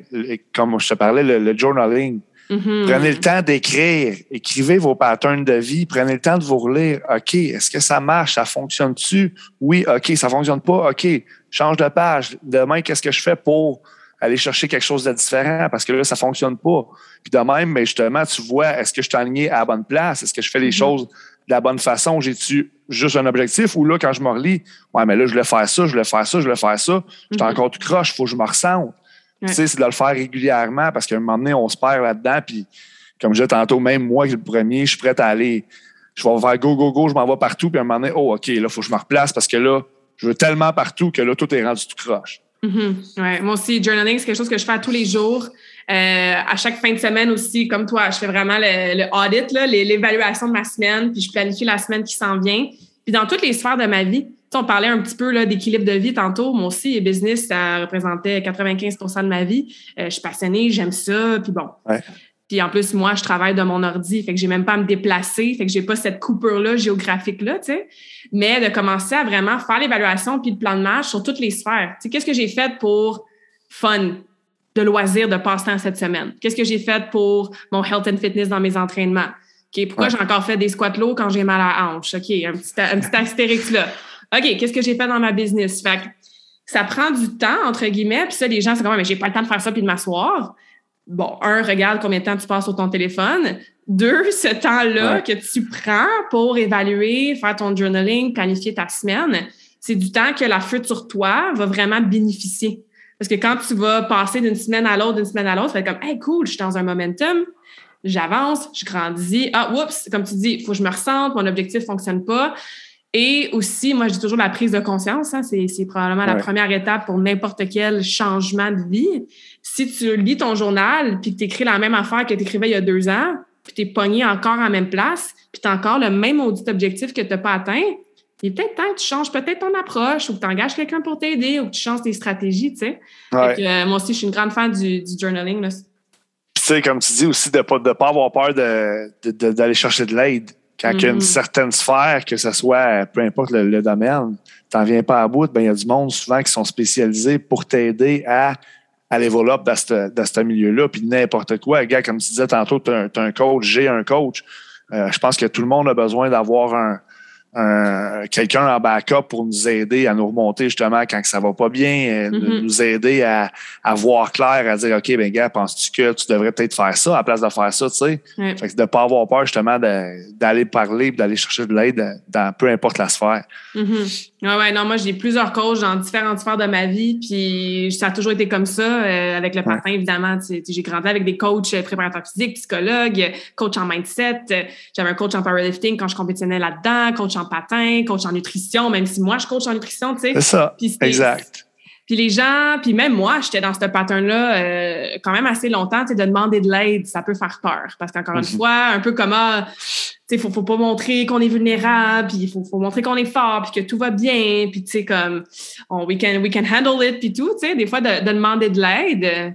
comme je te parlais, le journaling. Mm-hmm. Prenez le temps d'écrire. Écrivez vos patterns de vie. Prenez le temps de vous relire. OK, est-ce que ça marche? Ça fonctionne-tu? Oui, OK, ça fonctionne pas? OK, change de page. Demain, qu'est-ce que je fais pour aller chercher quelque chose de différent? Parce que là, ça fonctionne pas. Puis de même, mais justement, tu vois, est-ce que je suis aligné à la bonne place? Est-ce que je fais les mm-hmm. choses de la bonne façon? J'ai-tu juste un objectif? Ou là, quand je me relis, ouais, mais là, je voulais faire ça, je voulais faire ça, je voulais faire ça. J'étais mm-hmm. encore tout croche, il faut que je me ressente. Tu sais, c'est de le faire régulièrement parce qu'à un moment donné, on se perd là-dedans. Puis, comme je disais tantôt, même moi, le premier, je suis prêt à aller. Je vais faire go, go, go, je m'en vais partout. Puis à un moment donné, oh, OK, là, il faut que je me replace parce que là, je veux tellement partout que là, tout est rendu tout croche. Mm-hmm. ouais. Moi aussi, journaling, c'est quelque chose que je fais tous les jours. Euh, à chaque fin de semaine aussi, comme toi, je fais vraiment le, le audit, l'évaluation de ma semaine, puis je planifie la semaine qui s'en vient. Puis dans toutes les sphères de ma vie, on parlait un petit peu d'équilibre de vie tantôt. Moi aussi, business, ça représentait 95% de ma vie. Euh, je suis passionnée, j'aime ça, puis bon. Puis en plus, moi, je travaille de mon ordi, fait que j'ai même pas à me déplacer, fait que j'ai pas cette coupure-là géographique-là, tu sais. Mais de commencer à vraiment faire l'évaluation puis le plan de marche sur toutes les sphères. Tu sais, qu'est-ce que j'ai fait pour fun, de loisirs, de passe-temps cette semaine? Qu'est-ce que j'ai fait pour mon health and fitness dans mes entraînements? OK, pourquoi j'ai encore fait des squats low quand j'ai mal à la hanche? OK, un petit, un petit [LAUGHS] astérix là. OK, qu'est-ce que j'ai fait dans ma business? Fait ça prend du temps, entre guillemets, puis ça, les gens, c'est comme, mais j'ai pas le temps de faire ça puis de m'asseoir. Bon, un, regarde combien de temps tu passes sur ton téléphone. Deux, ce temps-là que tu prends pour évaluer, faire ton journaling, planifier ta semaine, c'est du temps que la future toi va vraiment bénéficier. Parce que quand tu vas passer d'une semaine à l'autre, d'une semaine à l'autre, ça va être comme, hey, cool, je suis dans un momentum, j'avance, je grandis. Ah, oups, comme tu dis, il faut que je me ressente, mon objectif ne fonctionne pas. Et aussi, moi, je dis toujours la prise de conscience. Hein, c'est probablement la première étape pour n'importe quel changement de vie. Si tu lis ton journal puis que tu écris la même affaire que tu écrivais il y a deux ans, puis tu es pogné encore à la même place, puis tu as encore le même audit objectif que tu n'as pas atteint, il est peut-être temps que tu changes peut-être ton approche ou que tu engages quelqu'un pour t'aider ou que tu changes tes stratégies. Tu sais. Euh, moi aussi, je suis une grande fan du, journaling. tu sais, comme tu dis aussi, de ne de pas avoir peur d'aller chercher de l'aide. Quand il y a une mm-hmm. certaine sphère, que ce soit, peu importe le, domaine, tu n'en viens pas à bout, ben, il y a du monde souvent qui sont spécialisés pour t'aider à, dans ce, dans ce milieu-là. Puis n'importe quoi. Gars, comme tu disais tantôt, tu as, un coach, j'ai un coach. Euh, je pense que tout le monde a besoin d'avoir un, quelqu'un en backup pour nous aider à nous remonter justement quand ça va pas bien, euh, Mhm. nous aider à, à voir clair, à dire OK, ben gars, penses-tu que tu devrais peut-être faire ça à la place de faire ça, tu sais? Ouais. Fait que de ne pas avoir peur justement d'aller parler, d'aller chercher de l'aide dans peu importe la sphère. Mhm. Ouais, ouais, non, moi, j'ai plusieurs coachs dans différentes sphères de ma vie, puis ça a toujours été comme ça. euh, avec le patin, évidemment, tu sais, j'ai grandi avec des coachs euh, préparateurs physiques, psychologues, coach en mindset. euh, J'avais un coach en powerlifting quand je compétitionnais là-dedans, coach en patin, coach en nutrition, même si moi, je coach en nutrition, tu sais. C'est ça. Exact. Puis les gens, puis même moi, j'étais dans ce pattern-là euh, quand même assez longtemps, tu sais, de demander de l'aide, ça peut faire peur. Parce qu'encore une Mhm. fois, un peu comme, ah, tu sais, faut, faut pas montrer qu'on est vulnérable, puis il faut, faut montrer qu'on est fort, puis que tout va bien, puis tu sais, comme, on, we, can, we can handle it, puis tout, tu sais, des fois, de, de demander de l'aide,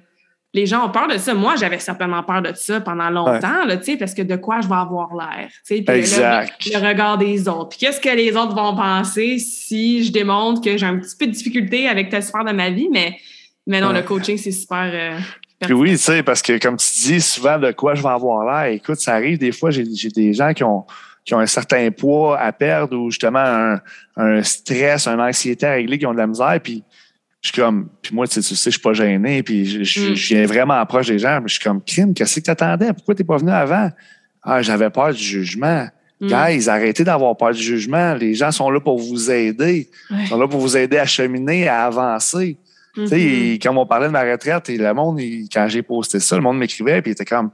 les gens ont peur de ça. Moi, j'avais certainement peur de ça pendant longtemps, là, tu sais, parce que de quoi je vais avoir l'air, sais, puis le- Exact. regard des autres. Puis qu'est-ce que les autres vont penser si je démontre que j'ai un petit peu de difficulté avec telle sphère de ma vie, mais, mais non, Ouais. le coaching, c'est super. euh, Puis oui, tu sais, parce que comme tu dis souvent de quoi je vais avoir l'air, écoute, ça arrive des fois, j'ai j'ai des gens qui ont, qui ont un certain poids à perdre ou justement un, un stress, une anxiété à régler, qui ont de la misère, puis je suis comme, puis moi, tu sais, tu sais, je suis pas gêné, puis je, je- Mm. je viens vraiment proche des gens, mais je suis comme, crime, qu'est-ce que t'attendais? Pourquoi t'es pas venu avant? Ah, j'avais peur du jugement. mm, Guys, arrêtez d'avoir peur du jugement. Les gens sont là pour vous aider. ouais. Ils sont là pour vous aider à cheminer, à avancer. Tu sais, comme on parlait de ma retraite, et le monde, il- quand j'ai posté ça, le monde m'écrivait, puis il était comme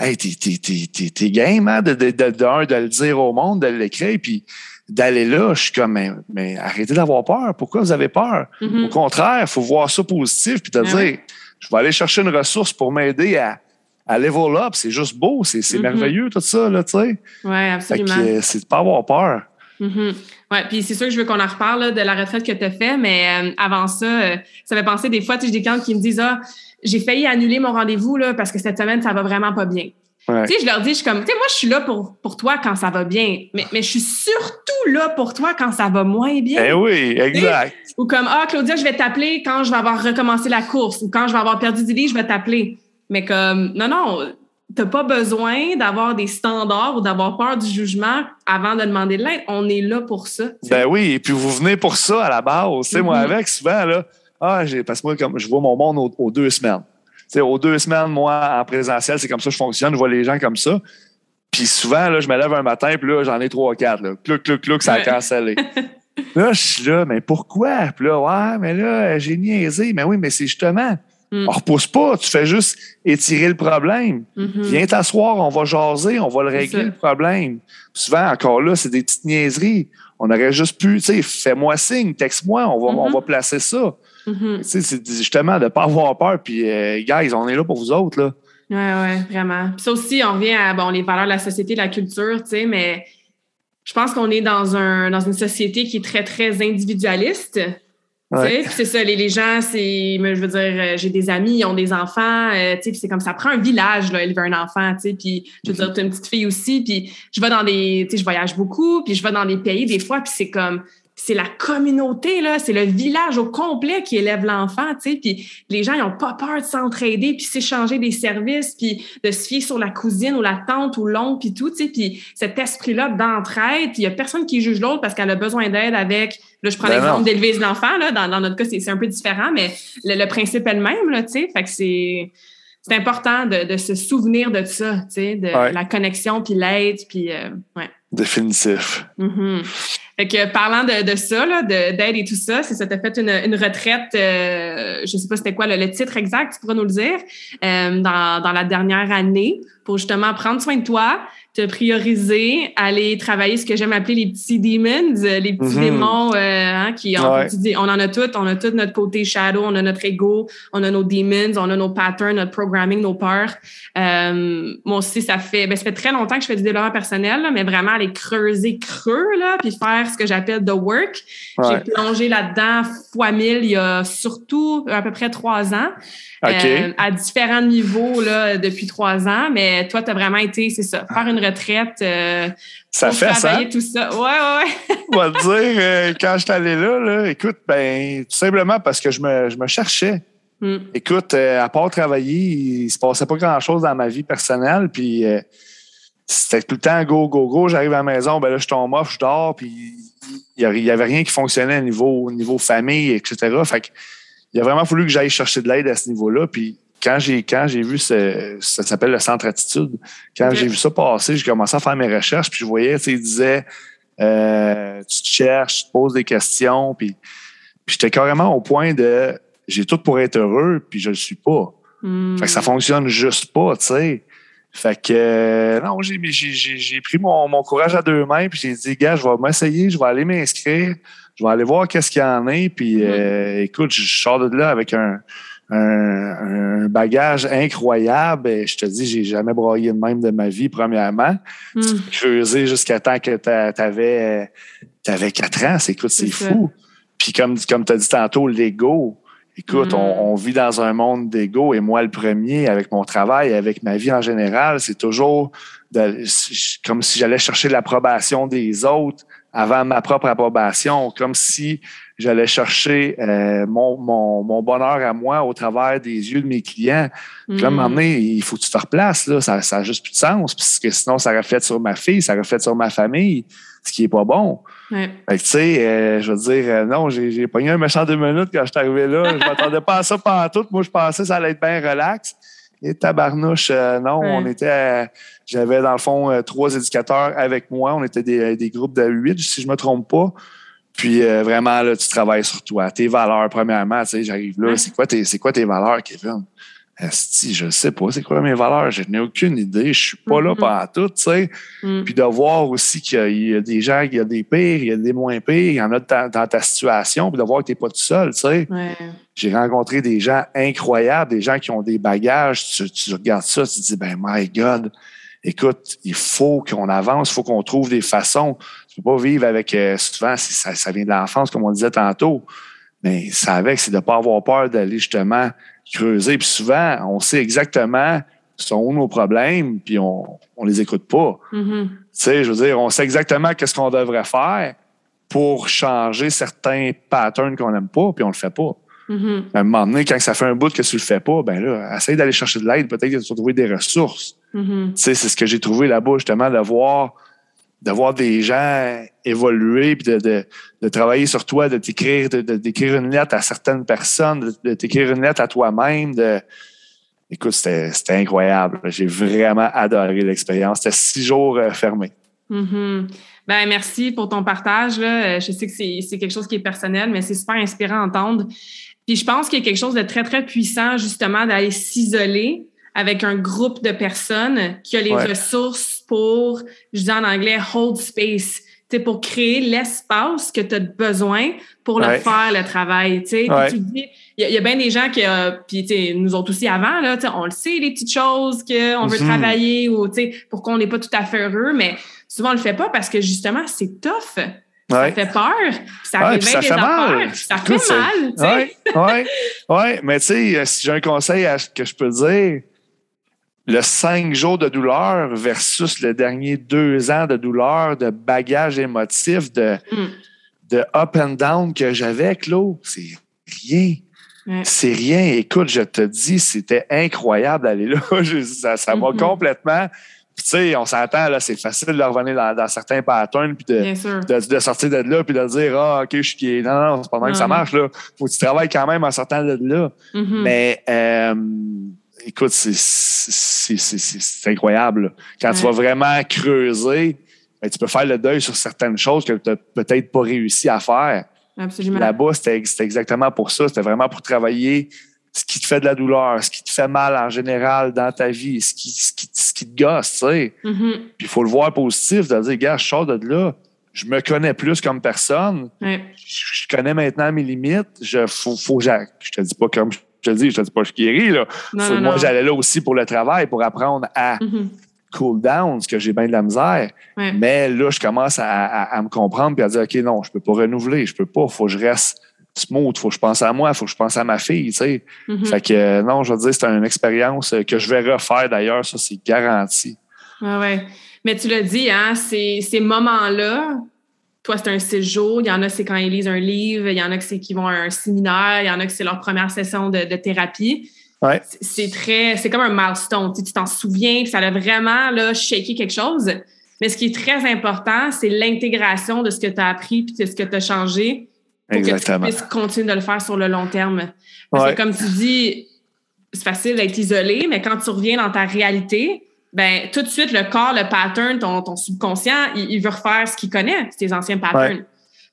Hey, t'es, t'es, t'es, t'es, t'es game, hein, de, de, de, de le dire au monde, de l'écrire, puis d'aller là. Je suis comme, mais, mais arrêtez d'avoir peur. Pourquoi vous avez peur? Mhm. Au contraire, il faut voir ça positif, puis te Ah dire, ouais. je vais aller chercher une ressource pour m'aider à, à level up. C'est juste beau, c'est, c'est Mhm. merveilleux, tout ça, là, tu sais. Que absolument. c'est de pas avoir peur. Mhm. Ouais, puis c'est sûr que je veux qu'on en reparle là, de la retraite que tu as fait, mais euh, avant ça, euh, ça fait penser des fois, tu sais, j'ai des clients qui me disent Ah, j'ai failli annuler mon rendez-vous là, parce que cette semaine, ça va vraiment pas bien. Ouais. Tu sais, je leur dis, je suis comme, tu sais, moi, je suis là pour, pour toi quand ça va bien, mais, mais je suis surtout là pour toi quand ça va moins bien. Eh oui, exact. Ou comme, ah, Claudia, je vais t'appeler quand je vais avoir recommencé la course ou quand je vais avoir perdu du lit, je vais t'appeler. Mais comme, non, non, t'as pas besoin d'avoir des standards ou d'avoir peur du jugement avant de demander de l'aide. On est là pour ça. Ben oui, et puis vous venez pour ça à la base. Tu sais, moi, Mhm. avec, souvent, là, ah, parce que moi, comme je vois mon monde aux, aux deux semaines. Sais, aux deux semaines, moi, en présentiel, c'est comme ça que je fonctionne. Je vois les gens comme ça. Puis souvent, là, je me lève un matin, puis là, j'en ai trois, quatre. Là. Clouc, clouc, clouc, ça a cancellé. [LAUGHS] là, je suis là, mais pourquoi? Puis là, ouais, mais là, j'ai niaisé. Mais oui, mais c'est justement, Mm. on repousse pas. Tu fais juste étirer le problème. Mhm. Viens t'asseoir, on va jaser, on va le régler le problème. Souvent, encore là, c'est des petites niaiseries. On aurait juste pu, tu sais, fais-moi signe, texte-moi, on va, on va placer ça. Mhm. Sais, c'est justement de ne pas avoir peur. Puis, euh, guys, on est là pour vous autres, là. Ouais, ouais, vraiment. Puis ça aussi, on revient à bon, les valeurs de la société, de la culture, tu sais, mais je pense qu'on est dans, un, dans une société qui est très, très individualiste. Tu sais, Ouais. c'est ça, les, les gens, c'est, je veux dire, euh, j'ai des amis, ils ont des enfants, euh, tu sais, puis c'est comme ça prend un village, là, élever un enfant, tu sais, puis je veux dire, tu as une petite fille aussi, puis je vais dans des, tu sais, je voyage beaucoup, puis je vais dans des pays des fois, puis c'est comme, c'est la communauté, là, c'est le village au complet qui élève l'enfant, tu sais, puis les gens, ils n'ont pas peur de s'entraider, puis s'échanger des services, puis de se fier sur la cousine ou la tante ou l'oncle, puis tout, tu sais, puis cet esprit-là d'entraide, puis il y a personne qui juge l'autre parce qu'elle a besoin d'aide avec, là, je prends Ben l'exemple d'élever l'enfant, là, dans, dans notre cas, c'est c'est un peu différent, mais le, le principe est le même, là, tu sais, fait que c'est... C'est important de, de se souvenir de ça, tu sais, de Ouais. la connexion, puis l'aide, puis euh, ouais. Définitif. Mhm. Fait que parlant de, de ça, d'aide et tout ça, c'est ça, t'as fait une, une retraite, euh, je sais pas c'était quoi le, le titre exact, tu pourras nous le dire, euh, dans, dans la dernière année pour justement prendre soin de toi, te prioriser, aller travailler ce que j'aime appeler les petits demons, euh, les petits Mhm. démons euh, hein, qui on, Ouais. tu dis, on en a tout, on a tout notre côté shadow, on a notre ego, on a nos demons, on a nos patterns, notre programming, nos peurs. Euh, moi aussi, ça fait, ben, ça fait très longtemps que je fais du développement personnel, là, mais vraiment aller creuser creux, là, puis faire ce que j'appelle the work. Ouais. J'ai plongé là-dedans fois mille il y a surtout à peu près trois ans. Euh, à différents niveaux là, depuis trois ans, mais toi, tu as vraiment été, c'est ça, faire une retraite, euh, ça pour fait ça. tout ça. Ouais, ouais, ouais. [LAUGHS] On va te dire, euh, quand je suis allé là, là, écoute, ben, tout simplement parce que je me, je me cherchais. Hmm. Écoute, euh, à part travailler, il se passait pas grand-chose dans ma vie personnelle. Puis, c'était tout le temps go, go, go. J'arrive à la maison, ben là, je tombe off, je dors, puis il n'y avait rien qui fonctionnait au niveau, niveau famille, etc. Fait que, il a vraiment fallu que j'aille chercher de l'aide à ce niveau-là. Puis quand j'ai quand j'ai vu ce, ça s'appelle le centre attitude, quand j'ai vu ça passer, j'ai commencé à faire mes recherches, puis je voyais, tu sais, il disait euh, tu te cherches, tu te poses des questions, puis, puis j'étais carrément au point de j'ai tout pour être heureux, puis je le suis pas. Fait que ça fonctionne juste pas, tu sais. Fait que euh, non, j'ai, j'ai, pris mon, mon, courage à deux mains, puis j'ai dit, gars, je vais m'essayer, je vais aller m'inscrire, je vais aller voir qu'est-ce qu'il y en a, puis mm-hmm. euh, écoute, je sors de là avec un, un, bagage incroyable. Et je te dis, j'ai jamais broyé de même de ma vie, premièrement. Mm. Creuser jusqu'à temps que tu avais, avais 4 ans, écoute, c'est, fou. Puis comme, comme tu as dit tantôt, l'ego, Écoute, on, mm. vit dans un monde d'ego et moi le premier, avec mon travail, avec ma vie en général, c'est toujours comme si j'allais chercher l'approbation des autres avant ma propre approbation, comme si j'allais chercher euh, mon, mon, bonheur à moi au travers des yeux de mes clients. Puis à un moment donné, il faut que tu te replaces, là, ça n'a juste plus de sens, parce que sinon, ça reflète sur ma fille, ça reflète sur ma famille, ce qui est pas bon. Ouais. tu sais, euh, je veux dire, euh, non, j'ai pogné un méchant deux minutes quand je suis arrivé là. Je m'attendais pas à ça pendant tout. Moi, je pensais que ça allait être bien relax. Et tabarnouche, non, on était, j'avais dans le fond trois éducateurs avec moi. On était des, des groupes de huit, si je me trompe pas. Puis vraiment, là, tu travailles sur toi, tes valeurs, premièrement. Tu sais, j'arrive là, c'est quoi, tes, quoi tes valeurs, Kevin? Esti, je sais pas c'est quoi mes valeurs, je n'ai aucune idée, je suis pas là mm-hmm. pendant tout, tu sais. Mm. Puis de voir aussi qu'il y, a des gens, il y a des pires, il y a des moins pires, il y en a dans ta situation, puis de voir que tu n'es pas tout seul, tu sais. J'ai rencontré des gens incroyables, des gens qui ont des bagages, tu, regardes ça, tu te dis, ben my God, écoute, il faut qu'on avance, il faut qu'on trouve des façons. Tu peux pas vivre avec, euh, souvent, ça, ça vient de l'enfance, comme on disait tantôt, mais ça avec, c'est de ne pas avoir peur d'aller justement creuser. Puis souvent, on sait exactement sont nos problèmes, puis on on les écoute pas. Mm-hmm. Tu sais, je veux dire, on sait exactement qu'est-ce qu'on devrait faire pour changer certains patterns qu'on n'aime pas, puis on le fait pas. Mm-hmm. À un moment donné, quand ça fait un bout que tu le fais pas, ben là, essaye d'aller chercher de l'aide, peut-être que tu vas trouver des ressources. Mm-hmm. C'est ce que j'ai trouvé là-bas, justement, de voir de voir des gens évoluer, puis de, de, travailler sur toi, de t'écrire, de, d'écrire une lettre à certaines personnes, de, t'écrire une lettre à toi-même. De... Écoute, c'était, incroyable. J'ai vraiment adoré l'expérience. C'était six jours euh, fermés. Mm-hmm. Ben, merci pour ton partage. Là. Je sais que c'est, c'est quelque chose qui est personnel, mais c'est super inspirant à entendre. Puis je pense qu'il y a quelque chose de très, très puissant, justement, d'aller s'isoler avec un groupe de personnes qui a les ressources pour, je dis en anglais, hold space. c'est pour créer l'espace que tu as besoin pour le faire, le travail. Tu il y, a bien des gens qui, euh, puis nous autres aussi avant, là, on le sait, les petites choses qu'on veut mm-hmm. travailler ou pour qu'on n'est pas tout à fait heureux, mais souvent on le fait pas parce que justement, c'est tough. Ça fait peur, ça réveille ça fait mal. ça fait mal. Oui, ouais, mais tu sais, si j'ai un conseil que je peux dire, le cinq jours de douleur versus le dernier deux ans de douleur, de bagage émotif, de, mm. de up and down que j'avais, Claude, c'est rien. C'est rien. Écoute, je te dis, c'était incroyable d'aller là. [LAUGHS] ça m'a mm-hmm. complètement. tu sais, on s'entend, là, c'est facile de revenir dans, certains patterns, puis de, de, sortir de là, puis de dire, ah, OK, je suis. Non, non, c'est pas mal que ça marche, là. Faut que tu travailles quand même en sortant de là. Mm-hmm. Mais, euh, écoute, c'est incroyable. Quand tu vas vraiment creuser, ben, tu peux faire le deuil sur certaines choses que tu n'as peut-être pas réussi à faire. Absolument. Là-bas, c'était exactement pour ça. C'était vraiment pour travailler ce qui te fait de la douleur, ce qui te fait mal en général dans ta vie, ce qui, ce qui, ce qui te gosse, tu sais. Mm-hmm. Puis il faut le voir positif, de dire, gars, je sors de là, je me connais plus comme personne, je, connais maintenant mes limites, je, faut, faut, je te dis pas comme je te dis, je te dis pas je guéris. Là. moi, j'allais là aussi pour le travail, pour apprendre à mm-hmm. cool down, ce que j'ai bien de la misère. Mais là, je commence à, me comprendre et à dire, OK, non, je peux pas renouveler, je peux pas, il faut que je reste smooth, faut que je pense à moi, il faut que je pense à ma fille, tu sais. Mm-hmm. Fait que, euh, non, je veux dire, c'est une expérience que je vais refaire d'ailleurs, ça, c'est garanti. Ah ouais. Mais tu l'as dit, hein, ces, ces moments-là, toi, c'est un séjour. Il y en a, c'est quand ils lisent un livre. Il y en a, c'est qui vont à un séminaire. Il y en a, que c'est leur première session de, thérapie. Ouais. c'est très, c'est comme un milestone. Tu t'en souviens, puis ça a vraiment là, shaké quelque chose. Mais ce qui est très important, c'est l'intégration de ce que tu as appris puis de ce que tu as changé pour Exactement. que tu puisses continuer de le faire sur le long terme. Parce Ouais. que comme tu dis, c'est facile d'être isolé, mais quand tu reviens dans ta réalité, ben tout de suite, le corps, le pattern, ton, ton subconscient, il, il veut refaire ce qu'il connaît, tes anciens patterns.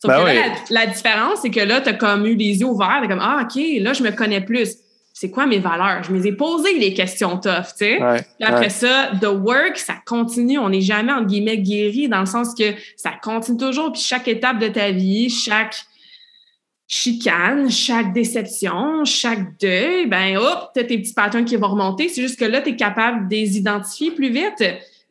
Sauf Ben que là, oui. la, la différence, c'est que là, tu as comme eu les yeux ouverts, t'es comme Ah, OK, là, je me connais plus. C'est quoi mes valeurs? Je me les ai posé les questions tough, tu sais. Ouais, Puis après ouais. ça, the work, ça continue. On n'est jamais, entre guillemets, guéri dans le sens que ça continue toujours. Puis chaque étape de ta vie, chaque chicane, chaque déception, chaque deuil, ben hop, t'as tes petits patterns qui vont remonter. C'est juste que là, tu es capable de les identifier plus vite.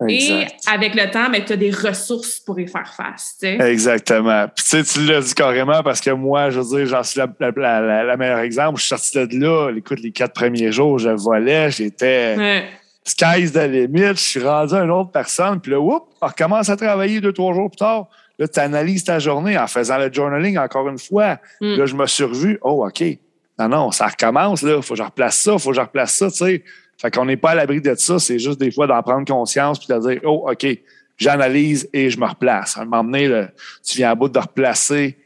Et avec le temps, ben, tu as des ressources pour y faire face. tu. Exactement. Puis tu sais, tu l'as dit carrément parce que moi, je veux dire, j'en suis la, la, la, la- la meilleure exemple. Je suis sorti de là, écoute, les quatre premiers jours, je volais, j'étais Ouais. sky's the limit, je suis rendu à une autre personne, puis là, whoop, on recommence à travailler deux, trois jours plus tard. Là, tu analyses ta journée en faisant le journaling encore une fois. Mm. Là, je me suis revu. Oh, OK. Non, non, ça recommence, là. Faut que je replace ça, faut que je replace ça, tu sais. Fait qu'on n'est pas à l'abri de ça. C'est juste des fois d'en prendre conscience puis de dire, oh, OK, j'analyse et je me replace. À un moment donné, là, tu viens à bout de replacer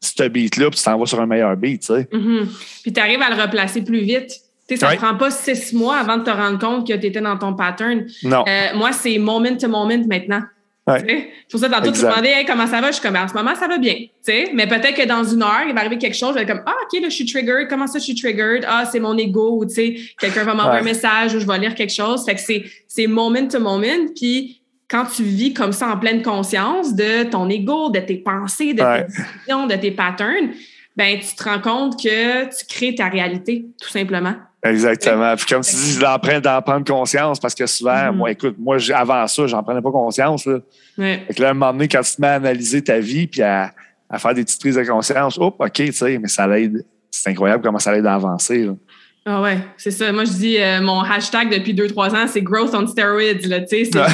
ce beat-là puis tu t'en vas sur un meilleur beat, tu sais. Mhm. Puis tu arrives à le replacer plus vite. Tu sais, ça ne prend pas six mois avant de te rendre compte que tu étais dans ton pattern. Non. Euh, moi, c'est moment to moment maintenant. Ouais. Tu sais? C'est pour ça, tantôt, tu me demandais hey, comment ça va? Je suis comme, en ce moment, ça va bien. Tu sais? Mais peut-être que dans une heure, il va arriver quelque chose. Je vais être comme, ah, OK, là, je suis triggered. Comment ça, je suis triggered? Ah, c'est mon ego. Ou, tu sais, quelqu'un va m'envoyer Ouais. un message ou je vais lire quelque chose. Fait que c'est, c'est moment to moment. Puis, quand tu vis comme ça en pleine conscience de ton ego, de tes pensées, de Ouais. tes décisions, de tes patterns, ben, tu te rends compte que tu crées ta réalité, tout simplement. Exactement. Puis comme tu dis, d'en prendre, d'en prendre conscience parce que souvent, Mhm. moi, écoute, moi, avant ça, j'en prenais pas conscience. Là. Fait que là, à un moment donné, quand tu te mets à analyser ta vie puis à, à faire des petites prises de conscience, hop, OK, tu sais, mais ça l'aide. C'est incroyable comment ça l'aide à avancer. là. Ah ouais, c'est ça. Moi, je dis, euh, mon hashtag depuis 2-3 ans, c'est growth on steroids. Là, tu sais, c'est Ouais.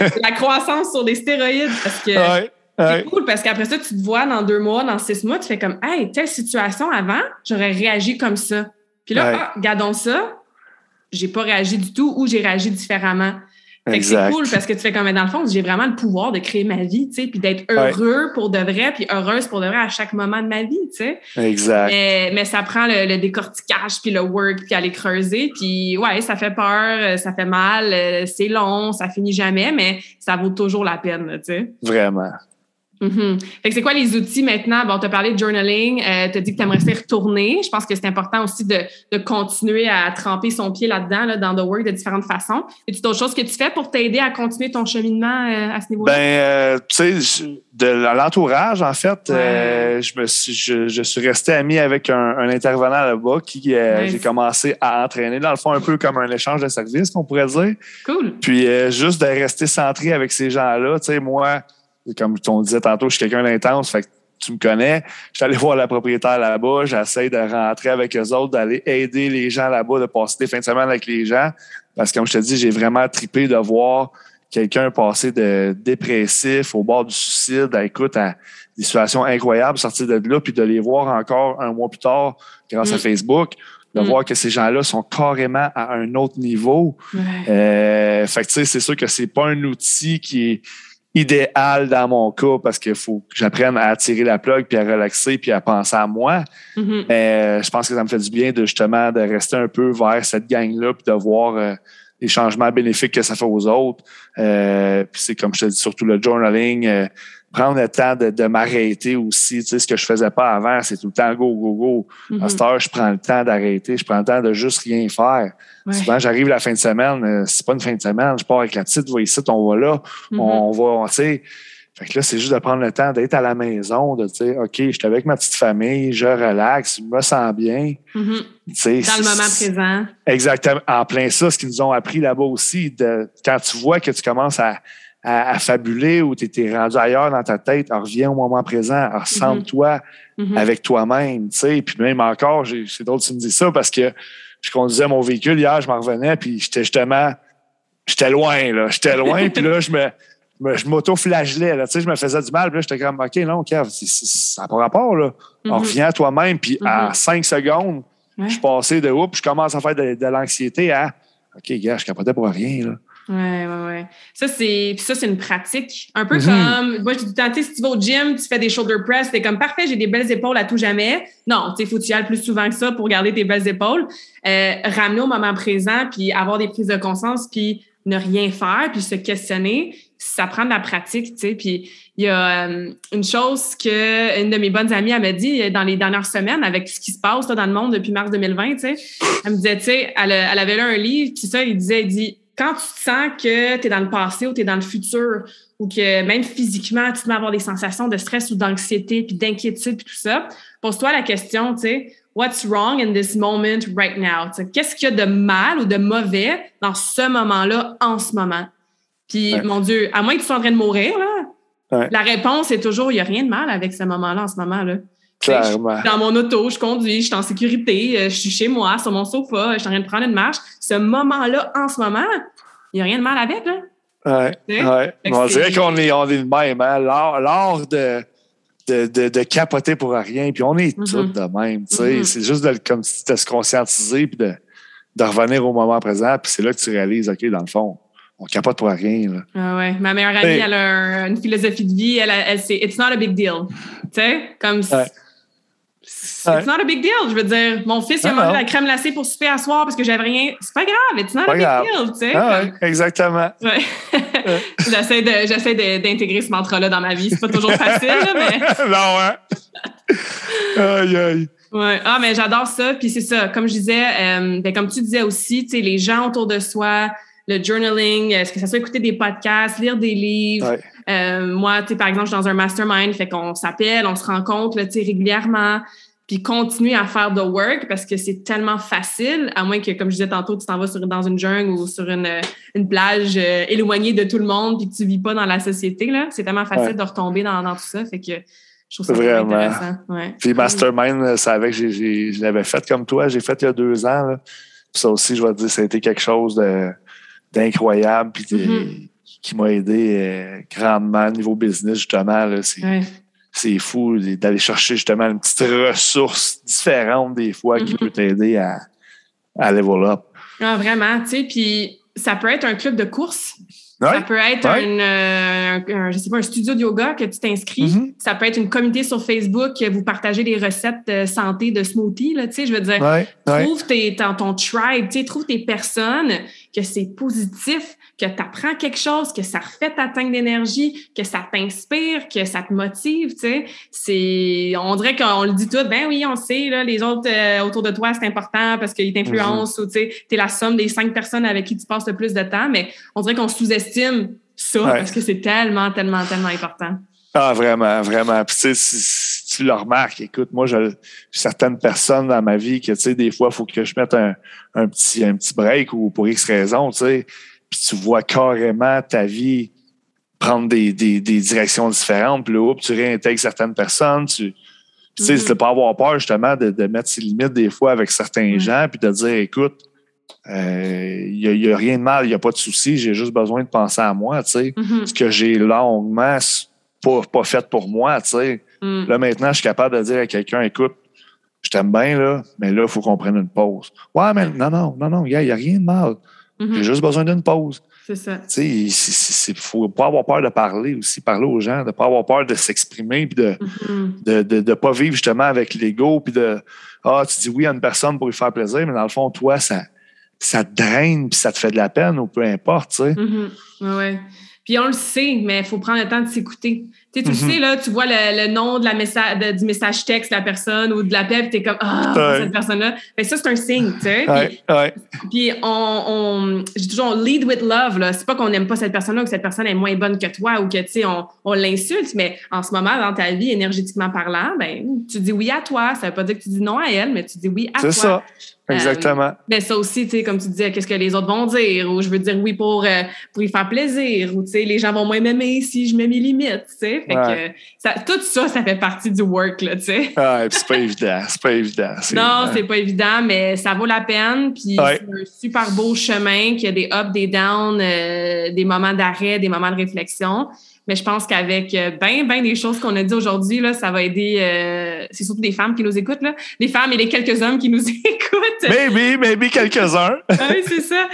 la, [LAUGHS] la croissance sur des stéroïdes. Parce que Ouais, c'est cool, parce qu'après ça, tu te vois dans deux mois, dans six mois, tu fais comme, hey, telle situation avant, j'aurais réagi comme ça. Puis là, Ouais. ah, regardons ça, j'ai pas réagi du tout ou j'ai réagi différemment. Fait que c'est cool parce que tu fais comme, dans le fond, j'ai vraiment le pouvoir de créer ma vie, tu sais, puis d'être heureux pour de vrai, puis heureuse pour de vrai à chaque moment de ma vie, tu sais. Exact. Mais, mais ça prend le, le décortiquage, puis le work, puis aller creuser. Puis ouais, ça fait peur, ça fait mal, euh, c'est long, ça finit jamais, mais ça vaut toujours la peine, tu sais. Vraiment. Mhm. Fait que c'est quoi les outils maintenant? Bon, tu as parlé de journaling, euh, tu as dit que tu aimerais y retourner. Je pense que c'est important aussi de, de continuer à tremper son pied là-dedans, là, dans The Work de différentes façons. Et tu d'autres choses que tu fais pour t'aider à continuer ton cheminement euh, à ce niveau-là? Ben, euh, tu sais, de l'entourage, en fait, je, me suis, je, je suis resté ami avec un, un intervenant là-bas qui j'ai commencé à entraîner, dans le fond, un peu comme un échange de services, qu'on pourrait dire. cool. Puis juste de rester centré avec ces gens-là, tu sais, moi, comme on disait tantôt, je suis quelqu'un d'intense, fait que tu me connais. Je suis allé voir la propriétaire là-bas, j'essaie de rentrer avec eux autres, d'aller aider les gens là-bas, de passer des fins de semaine avec les gens. Parce que comme je te dis, j'ai vraiment trippé de voir quelqu'un passer de dépressif au bord du suicide, à, écoute, à des situations incroyables, sortir de là, puis de les voir encore un mois plus tard grâce Mm. à Facebook, de Mm. voir que ces gens-là sont carrément à un autre niveau. Ouais. Euh, fait que tu sais, c'est sûr que c'est pas un outil qui est idéal dans mon cas parce qu'il faut que j'apprenne à tirer la plug puis à relaxer puis à penser à moi. Mhm. Mais euh, je pense que ça me fait du bien de justement de rester un peu vers cette gang-là puis de voir euh, les changements bénéfiques que ça fait aux autres. Euh, puis c'est comme je te dis, surtout le journaling, euh, prendre le temps de, de m'arrêter aussi. Tu sais, ce que je faisais pas avant, c'est tout le temps go, go, go. Mhm. À cette heure, je prends le temps d'arrêter, je prends le temps de juste rien faire. Ouais. Souvent, j'arrive la fin de semaine, euh, c'est pas une fin de semaine, je pars avec la petite, va ici, on va là, Mhm. on va, on- tu sais. Fait que là, c'est juste de prendre le temps d'être à la maison, de dire, OK, je suis avec ma petite famille, je relaxe, je me sens bien. Mhm. Dans le moment présent. Exactement. En plein ça, ce qu'ils nous ont appris là-bas aussi, de, quand tu vois que tu commences à, à, à fabuler ou tu étais rendu ailleurs dans ta tête, reviens au moment présent, alors ressens-toi Mhm. avec toi-même, tu sais. Puis même encore, c'est drôle que tu me dis ça parce que je conduisais mon véhicule hier, je m'en revenais, puis j'étais justement, j'étais loin, là. J'étais loin, puis là, je me, me- je m'auto-flagellais, là. Tu sais, je me faisais du mal, puis là, j'étais comme, OK, non, Kev, ça n'a pas rapport, là. Mhm. On revient à toi-même, puis en Mhm. cinq secondes, Je suis passé de oups, je commence à faire de, l'anxiété à OK, gars, je capotais pour rien. Là. Ouais, ouais, ouais. Ça, c'est, ça, c'est une pratique. Un peu mhm. comme, moi, je dis tout si tu vas au gym, tu fais des shoulder press, t'es comme, parfait, j'ai des belles épaules à tout jamais. Non, tu sais, faut que tu y ailles plus souvent que ça pour garder tes belles épaules. Euh, ramener au moment présent, puis avoir des prises de conscience, puis ne rien faire, puis se questionner, ça prend de la pratique, tu sais. Puis il y a euh, une chose que une de mes bonnes amies m'a dit dans les dernières semaines avec ce qui se passe là, dans le monde depuis mars 2020, tu sais. Elle me disait, tu sais, elle, elle, avait lu un livre, puis ça, il disait, il dit, quand tu sens que tu es dans le passé ou tu es dans le futur, ou que même physiquement, tu peux avoir des sensations de stress ou d'anxiété, puis d'inquiétude, puis tout ça, pose-toi la question, tu sais, what's wrong in this moment right now? Qu'est-ce qu'il y a de mal ou de mauvais dans ce moment-là, en ce moment? Puis, mon Dieu, à moins que tu sois en train de mourir, là, la réponse est toujours, il n'y a rien de mal avec ce moment-là, en ce là. Clairement. dans mon auto, je conduis, je suis en sécurité, euh, je suis chez moi, sur mon sofa, je suis en train de prendre une marche. Ce moment-là, en ce moment, il n'y a rien de mal avec, là. Oui, ouais. On dirait qu'on est, on est le même, hein? L'art de, de, de, de, capoter pour rien, puis on est mm-hmm. tous de même. Mm-hmm. C'est juste de, comme de se conscientiser, puis de, de revenir au moment présent, puis c'est là que tu réalises, OK, dans le fond, on capote pour rien. Là. Ah ouais. Ma meilleure amie, elle a une philosophie de vie. Elle, elle, c'est It's not a big deal. Tu sais, comme It's not a big deal. Je veux dire, mon fils, il a mangé la crème glacée pour souper à soir parce que j'avais rien. C'est pas grave. It's not a big deal, tu sais. Ah exactement. Ouais. [LAUGHS] j'essaie, de, j'essaie d'intégrer ce mantra-là dans ma vie. C'est pas toujours facile, mais. [LAUGHS] non, ouais. Aïe, aïe. Ouais. Ah, mais j'adore ça. Puis c'est ça. Comme je disais, euh, ben, comme tu disais aussi, tu sais, les gens autour de soi, le journaling, est-ce que ça soit écouter des podcasts, lire des livres. Euh, moi, tu sais, par exemple, je suis dans un mastermind, fait qu'on s'appelle, on se rencontre, tu sais, régulièrement puis continuer à faire the work parce que c'est tellement facile, à moins que, comme je disais tantôt, tu t'en vas sur, dans une jungle ou sur une, une plage euh, éloignée de tout le monde puis que tu vis pas dans la société. Là. C'est tellement facile de retomber dans, dans, tout ça. Fait que je trouve ça vraiment intéressant. Ouais. Puis Mastermind, c'est avec, je l'avais fait comme toi, j'ai fait il y a deux ans. Là. ça aussi, je vais te dire, ça a été quelque chose d'incroyable puis. Qui m'a aidé euh, grandement au niveau business, justement. C'est c'est fou d'aller chercher justement une petite ressource différente des fois qui mm-hmm. peut t'aider à, à level up. Ah, vraiment, tu sais, puis ça peut être un club de course. Ça peut être euh, un, je sais pas, un studio de yoga que tu t'inscris. Mm-hmm. Ça peut être une communauté sur Facebook que vous partagez des recettes de santé de smoothie. Là, je veux dire, trouve tes, ton, ton tribe, trouve tes personnes que c'est positif, que tu apprends quelque chose, que ça refait ta tank d'énergie, que ça t'inspire, que ça te motive, tu sais. C'est, on dirait qu'on le dit tout, ben oui, on sait, là, les autres euh, autour de toi, c'est important parce qu'ils t'influencent mhm. ou, tu sais, t'es la somme des cinq personnes avec qui tu passes le plus de temps, mais on dirait qu'on sous-estime ça parce que c'est tellement, tellement, tellement important. Ah, vraiment, vraiment. Puis, tu le remarques, écoute, moi, j'ai certaines personnes dans ma vie que, tu sais, des fois, il faut que je mette un, un, petit, un petit break ou pour X raison, tu sais puis tu vois carrément ta vie prendre des, des, des directions différentes, puis là, tu réintègres certaines personnes, tu, tu sais, mm pas avoir peur justement de, de, mettre ses limites des fois avec certains gens, puis de dire, écoute, il euh, n'y a, a, rien de mal, il n'y a pas de souci, j'ai juste besoin de penser à moi, tu sais. Mm-hmm. Ce que j'ai longuement pas, pas fait pour moi, tu sais. Mm. Là, maintenant, je suis capable de dire à quelqu'un, écoute, je t'aime bien, là, mais là, il faut qu'on prenne une pause. Ouais, mais non, non, non, non, il n'y a, rien de mal. J'ai mhm. juste besoin d'une pause. C'est ça. Tu sais, il faut pas avoir peur de parler aussi, parler aux gens, de pas avoir peur de s'exprimer, puis de ne mhm. de, de, pas vivre justement avec l'ego, puis de Ah, tu dis oui à une personne pour lui faire plaisir, mais dans le fond, toi, ça, ça te draine, puis ça te fait de la peine, ou peu importe, tu sais. Mhm. ouais. Puis on le sait, mais il faut prendre le temps de s'écouter. Tu sais, tu sais, là, tu vois le, nom de la message, du message texte de la personne ou de la tu es comme Ah, cette personne-là. Ben, ça, c'est un signe, tu sais. Puis, on, on j'ai toujours lead with love, là. C'est pas qu'on n'aime pas cette personne-là ou que cette personne est moins bonne que toi ou que, tu sais, on, on l'insulte, mais en ce moment, dans ta vie, énergétiquement parlant, ben, tu dis oui à toi. Ça veut pas dire que tu dis non à elle, mais tu dis oui à toi. C'est ça. Exactement. Euh, mais ça aussi, tu sais, comme tu disais, qu'est-ce que les autres vont dire, ou je veux dire oui pour, euh, pour y faire plaisir, ou tu sais, les gens vont moins m'aimer si je mets mes limites, tu sais. Fait que ça, tout ça, ça fait partie du work, là, tu sais. Ah, [LAUGHS] c'est pas évident, c'est pas évident. Non, c'est pas évident, mais ça vaut la peine, puis c'est un super beau chemin, qui a des ups, des downs, euh, des moments d'arrêt, des moments de réflexion. Mais je pense qu'avec bien, bien des choses qu'on a dit aujourd'hui, là, ça va aider, c'est surtout des femmes qui nous écoutent, là, des femmes et les quelques hommes qui nous [LAUGHS] écoutent. Maybe, maybe quelques-uns. [LAUGHS] oui, c'est ça.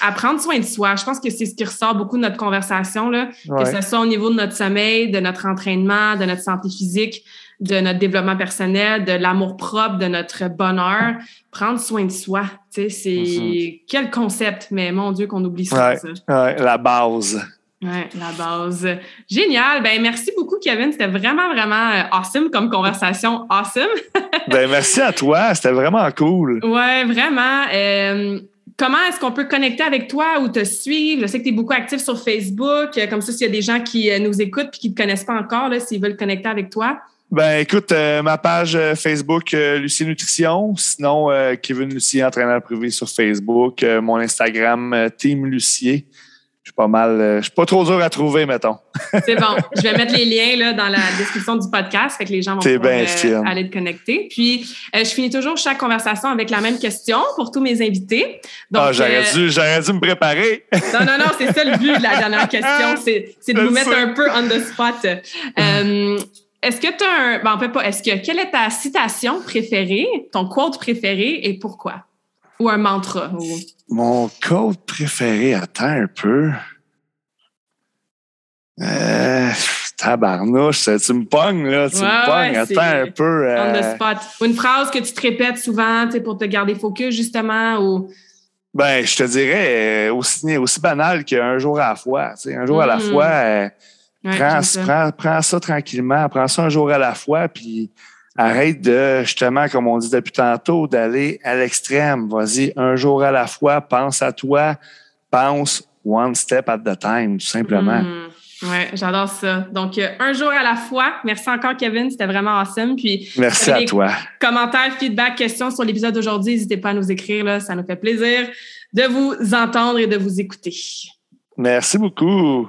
à prendre soin de soi. Je pense que c'est ce qui ressort beaucoup de notre conversation, là, que ce soit au niveau de notre sommeil, de notre entraînement, de notre santé physique de notre développement personnel, de l'amour propre, de notre bonheur, prendre soin de soi. Tu sais, c'est mm-hmm. quel concept, mais mon Dieu qu'on oublie ça. Ouais, la base. Oui, la base. Génial. Ben merci beaucoup, Kevin. C'était vraiment, vraiment euh, awesome comme conversation. Awesome. [LAUGHS] ben merci à toi. C'était vraiment cool. Oui, vraiment. Euh, comment est-ce qu'on peut connecter avec toi ou te suivre? Je sais que tu es beaucoup actif sur Facebook. Comme ça, s'il y a des gens qui euh, nous écoutent et qui ne te connaissent pas encore, s'ils veulent connecter avec toi. Ben écoute, euh, ma page euh, Facebook euh, Lucie Nutrition, sinon Kevin Lucier, entraîneur privé sur Facebook, mon Instagram Team Lucier. Je suis pas mal, je suis pas trop dur à trouver, mettons. [LAUGHS] C'est bon. Je vais mettre les [LAUGHS] liens là, dans la description du podcast, fait que les gens vont pouvoir, aller te connecter. Puis je finis toujours chaque conversation avec la même question pour tous mes invités. Donc, ah, j'aurais dû, j'aurais dû me préparer. [LAUGHS] non, non, non, c'est ça le but de la dernière question, c'est de vous mettre un peu on the spot. Est-ce que tu as un. Ben, en fait, pas. Est-ce que. Quelle est ta citation préférée, ton quote préféré et pourquoi? Ou un mantra? Mon quote préféré, attends un peu. Euh, tabarnouche, tu me pognes, là. Tu me pognes, attends un peu. On the euh, spot. Une phrase que tu te répètes souvent, pour te garder focus, justement, ou? Ben, je te dirais euh, aussi, aussi banal qu'un jour à la fois. Un jour à la mm-hmm. fois, euh, prends, ça. tranquillement, prends ça un jour à la fois, puis arrête de, justement, comme on dit depuis tantôt, d'aller à l'extrême. Vas-y, un jour à la fois, pense à toi, pense one step at the time, tout simplement. Hmm. Oui, j'adore ça. Donc, euh, un jour à la fois. Merci encore, Kevin. C'était vraiment awesome. Puis, Merci à toi. Commentaires, feedback, questions sur l'épisode d'aujourd'hui, n'hésitez pas à nous écrire. Là. Ça nous fait plaisir de vous entendre et de vous écouter. Merci beaucoup.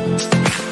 Thank you.